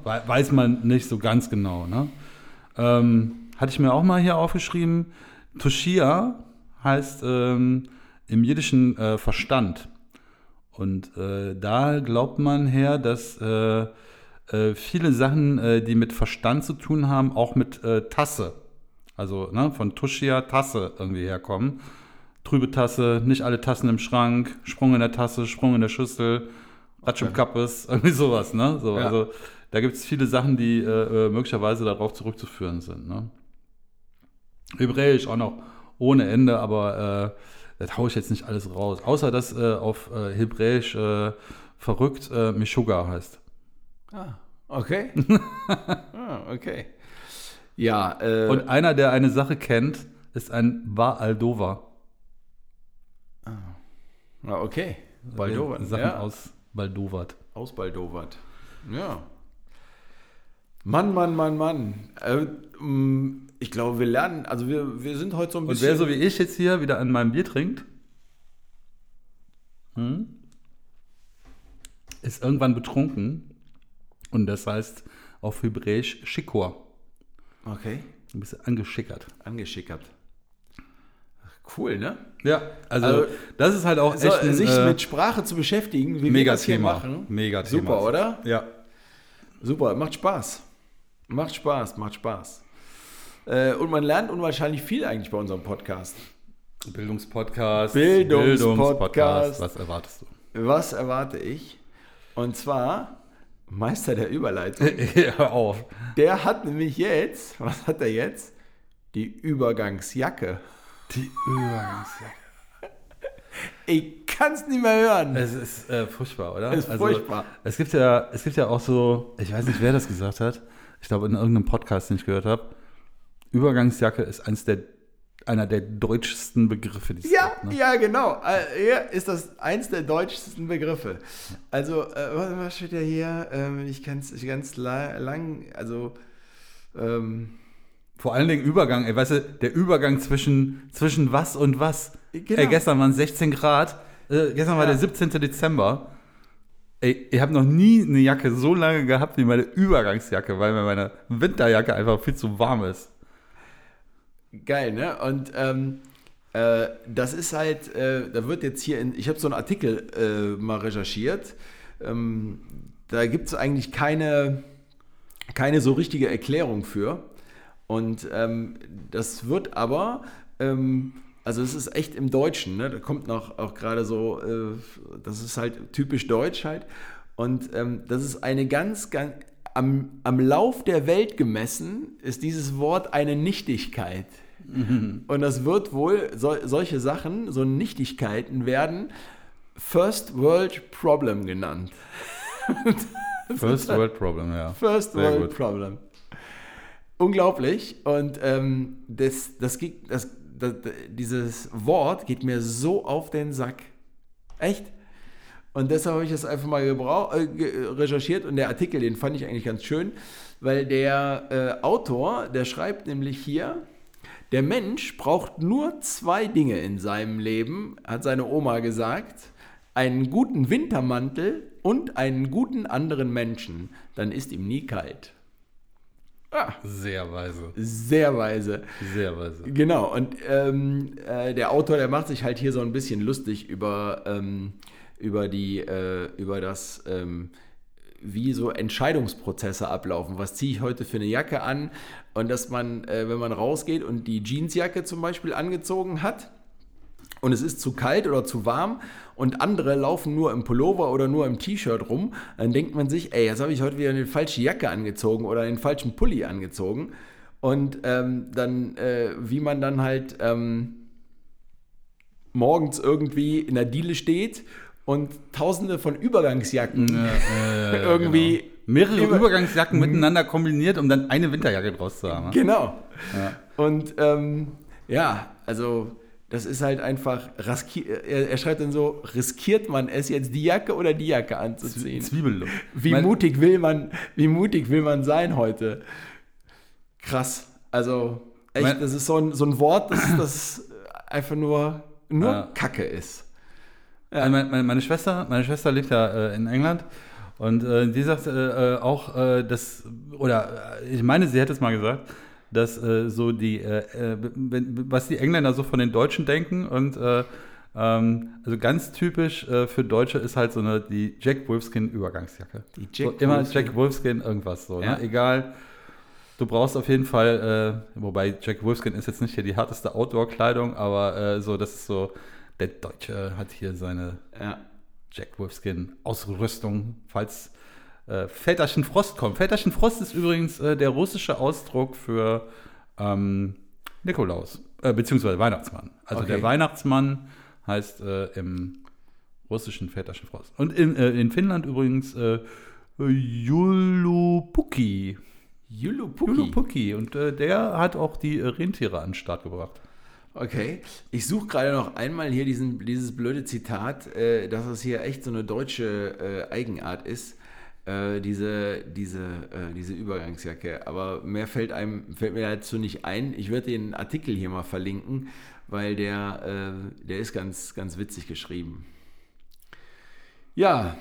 We- Weiß man nicht so ganz genau. Ne? Ähm, hatte ich mir auch mal hier aufgeschrieben. Toshia heißt ähm, im Jiddischen äh, Verstand. Und äh, da glaubt man her, dass äh, äh, viele Sachen, äh, die mit Verstand zu tun haben, auch mit äh, Tasse, also ne, von Toshia Tasse irgendwie herkommen. Trübe Tasse, nicht alle Tassen im Schrank, Sprung in der Tasse, Sprung in der Schüssel, Ratsch im Kappes, irgendwie sowas. Ne? So, Ja. Also da gibt es viele Sachen, die möglicherweise darauf zurückzuführen sind. Ne? Hebräisch auch noch ohne Ende, aber äh, das haue ich jetzt nicht alles raus. Außer dass äh, auf äh, Hebräisch äh, verrückt äh, Meshuggah heißt. Ah, okay. ah, okay. Ja, äh, Und einer, der eine Sache kennt, ist ein Baaldova. ah, okay. Baldowat, Sachen ja. aus Baldowat. Aus Baldowat. Ja. Mann, Mann, Mann, Mann. Äh, mh, ich glaube, wir lernen, also wir, wir sind heute so ein Und bisschen. wer so wie ich jetzt hier wieder an meinem Bier trinkt, hm, ist irgendwann betrunken. Und das heißt auf Hebräisch Schikor. okay, Ein bisschen angeschickert. angeschickert. Cool, ne? Ja, also, Also, das ist halt auch So, echt ein sich äh, mit Sprache zu beschäftigen, wie wir mega das hier Thema. machen. Mega Thema. Super, oder? Ja. Super, macht Spaß. Macht Spaß, macht Spaß. Äh, und man lernt unwahrscheinlich viel eigentlich bei unserem Podcast. Bildungspodcast. Bildungspodcast. Was erwartest du? Was erwarte ich? Und zwar Meister der Überleitung. Hör auf. Der hat nämlich jetzt, was hat er jetzt? Die Übergangsjacke. Die Übergangsjacke. Ich kann es nicht mehr hören. Es ist äh, furchtbar, oder? Es ist furchtbar. Es gibt, ja, es gibt ja auch so, ich weiß nicht, wer das gesagt hat. Ich glaube, in irgendeinem Podcast, den ich gehört habe. Übergangsjacke ist eins der, einer der deutschesten Begriffe, die es Ja, gibt. Ne? ja, genau. Äh, ja, ist das eins der deutschesten Begriffe. Also, äh, was, steht ja hier? Ähm, ich kann es ganz la lang, also, ähm, Vor allen Dingen Übergang, ey, weißt du, der Übergang zwischen, zwischen was und was. Genau. Ey, gestern waren es 16 Grad, äh, gestern war Ja. der 17. Dezember. Ey, ich habe noch nie eine Jacke so lange gehabt wie meine Übergangsjacke, weil mir meine Winterjacke einfach viel zu warm ist. geil, ne? Und ähm, Äh, das ist halt, äh, da wird jetzt hier, in, ich habe so einen Artikel äh, mal recherchiert. Ähm, da gibt es eigentlich keine, keine so richtige Erklärung für. Und ähm, das wird aber, ähm, also es ist echt im Deutschen, ne? da kommt noch auch gerade so, äh, das ist halt typisch deutsch halt. Und ähm, das ist eine ganz, ganz, am, am Lauf der Welt gemessen ist dieses Wort eine Nichtigkeit. Und das wird wohl, so, solche Sachen, so Nichtigkeiten werden First World Problem genannt. First World Problem, ja. First Sehr World gut. Problem. Unglaublich. Und ähm, das, das, geht- das, das, dieses Wort geht mir so auf den Sack. Echt? Und deshalb habe ich das einfach mal äh, recherchiert und der Artikel, den fand ich eigentlich ganz schön, weil der äh, Autor, der schreibt nämlich hier, der Mensch braucht nur zwei Dinge in seinem Leben, hat seine Oma gesagt, einen guten Wintermantel und einen guten anderen Menschen, dann ist ihm nie kalt. Ah, Sehr weise. sehr weise. Sehr weise. Genau, und ähm, äh, der Autor, der macht sich halt hier so ein bisschen lustig über, ähm, über, die, äh, über das, ähm, wie so Entscheidungsprozesse ablaufen. Was ziehe ich heute für eine Jacke an? Und dass man, äh, wenn man rausgeht und die Jeansjacke zum Beispiel angezogen hat, und es ist zu kalt oder zu warm und andere laufen nur im Pullover oder nur im T-Shirt rum, dann denkt man sich, ey, jetzt habe ich heute wieder eine falsche Jacke angezogen oder den falschen Pulli angezogen. Und ähm, dann, äh, wie man dann halt ähm, morgens irgendwie in der Diele steht und tausende von Übergangsjacken irgendwie. Genau. Mehrere Über- Übergangsjacken miteinander kombiniert, um dann eine Winterjacke draus zu haben. ne? Genau. Ja. Und ähm, ja, also das ist halt einfach, er, schreibt dann so, riskiert man es jetzt die Jacke oder die Jacke anzuziehen? Zwiebellook. Wie Mein- mutig will man, wie mutig will man sein heute? Krass. Also echt, das ist so ein, so ein Wort, das, das einfach nur, nur Ja. Kacke ist. Also meine, meine, meine Schwester, meine Schwester lebt ja äh, in England und äh, die sagt äh, äh, auch, äh, dass, oder äh, ich meine, sie hätte es mal gesagt, dass äh, so die, äh, äh, wenn, was die Engländer so von den Deutschen denken und äh, ähm, also ganz typisch äh, für Deutsche ist halt so eine die Jack Wolfskin Übergangsjacke. Die so, Jack immer Wolfskin. Jack Wolfskin irgendwas so, Ja. ne? egal. Du brauchst auf jeden Fall, äh, wobei Jack Wolfskin ist jetzt nicht hier die härteste Outdoor-Kleidung, aber so, das ist so, der Deutsche hat hier seine Ja. Jack Wolfskin Ausrüstung, falls äh, Väterchen Frost kommt. Väterchen Frost ist übrigens äh, der russische Ausdruck für ähm, Nikolaus, äh, beziehungsweise Weihnachtsmann. Also Okay. der Weihnachtsmann heißt äh, im russischen Väterchen Frost. Und in, äh, in Finnland übrigens äh, Julupuki. Julupuki. Julupuki. Und äh, der hat auch die Rentiere an den Start gebracht. Okay, ich suche gerade noch einmal hier diesen, dieses blöde Zitat, äh, dass es hier echt so eine deutsche äh, Eigenart ist, äh, diese, diese, äh, diese Übergangsjacke. Aber mehr fällt einem fällt mir dazu nicht ein. Ich werde den Artikel hier mal verlinken, weil der, äh, der ist ganz, ganz witzig geschrieben. Ja,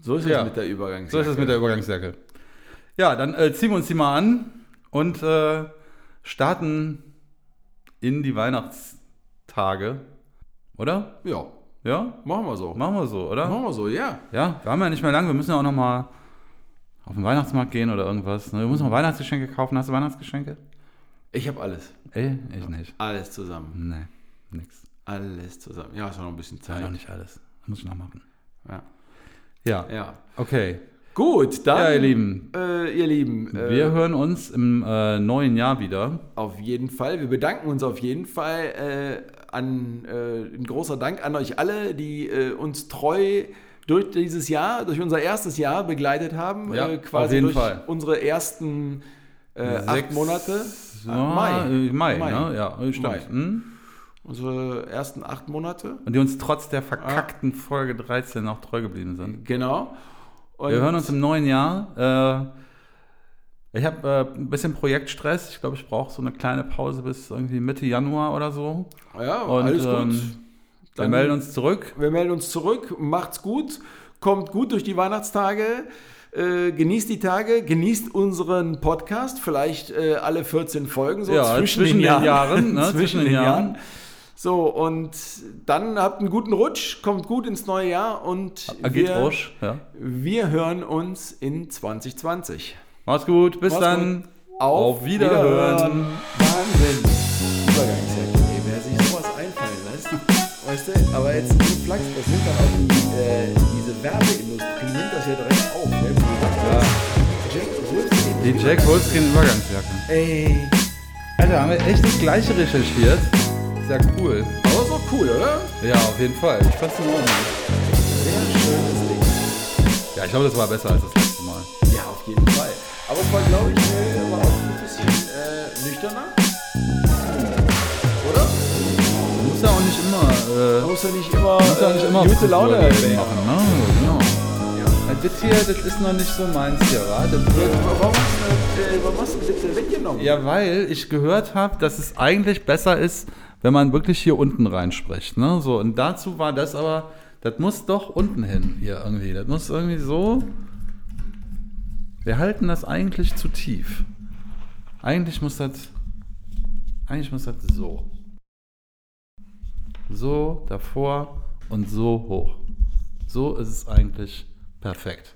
so ist Ja, es mit der Übergangsjacke. So ist es mit der Übergangsjacke. Ja, dann äh, ziehen wir uns die mal an und äh, starten in die Weihnachtstage. Oder? Ja, Ja? machen wir so. Machen wir so, oder? Machen wir so, ja. Ja, wir haben ja nicht mehr lang. Wir müssen ja auch noch mal auf den Weihnachtsmarkt gehen oder irgendwas. Ne? Wir müssen noch Weihnachtsgeschenke kaufen. Hast du Weihnachtsgeschenke? Ich habe alles. Ey, ich nicht. Alles zusammen. Nee, nix. Alles zusammen. Ja, ist noch ein bisschen Ja, Zeit. noch nicht alles. Muss ich noch machen. Ja. Ja, ja. okay. Gut, dann. Ja, ihr Lieben. Äh, ihr Lieben. Äh, Wir hören uns im äh, neuen Jahr wieder. Auf jeden Fall. Wir bedanken uns auf jeden Fall äh, an äh, ein großer Dank an euch alle, die äh, uns treu durch dieses Jahr, durch unser erstes Jahr begleitet haben. Ja, äh, auf quasi jeden durch Fall. unsere ersten äh, acht Sechs- Monate. Ja, Ah, äh, Mai, Mai. ne? Ja, stimmt. Mai. Hm? Unsere ersten acht Monate. Und die uns trotz der verkackten Folge 13 auch treu geblieben sind. Genau. Und Wir hören uns im neuen Jahr. Äh, ich habe äh, ein bisschen Projektstress. Ich glaube, ich brauche so eine kleine Pause bis irgendwie Mitte Januar oder so. Ja, Und, alles gut. ähm, Wir Dann- melden uns zurück. Wir melden uns zurück. Macht's gut. Kommt gut durch die Weihnachtstage. Äh, genießt die Tage. Genießt unseren Podcast. Vielleicht äh, alle 14 Folgen so Ja, zwischen den Jahren, ne, zwischen, den Jahren. So, und dann habt einen guten Rutsch, kommt gut ins neue Jahr und Geht wir, Rausch, ja. wir hören uns in 2020. Mach's gut, bis Mach's dann. gut. Auf Wiederhören. Wahnsinn. Übergangsjacke, ey, wer sich sowas einfallen lässt. Weißt du, aber jetzt du Flachs, das sind dann auch die, äh, diese Werbeindustrie, nimmt das ja direkt auf. Ne? Ja. Jack Wolfskin. Die Jack Wolfskin Übergangsjacke. Ey. Alter, haben wir echt das gleiche recherchiert? Ist ja cool. Aber so cool, oder? Ja, auf jeden Fall. Ich fand's in Ordnung. Sehr schönes Ding. Ja, ich glaube, das war besser als das letzte Mal. Ja, auf jeden Fall. Aber es war, glaube ich, äh, war auch ein bisschen äh, nüchterner. Oder? Du musst ja auch nicht immer, äh, muss ja nicht immer, musst ja auch nicht immer gute Laune machen, ne? Genau. Ja. Das hier, das ist noch nicht so meins hier, wa? Das wird Warum hast du, äh, warum hast du das weggenommen? Ja, weil ich gehört habe, dass es eigentlich besser ist, wenn man wirklich hier unten reinspricht. Ne? So, und dazu war das aber, das muss doch unten hin hier irgendwie. Das muss irgendwie so. Wir halten das eigentlich zu tief. Eigentlich muss das. Eigentlich muss das so. So davor und so hoch. So ist es eigentlich perfekt.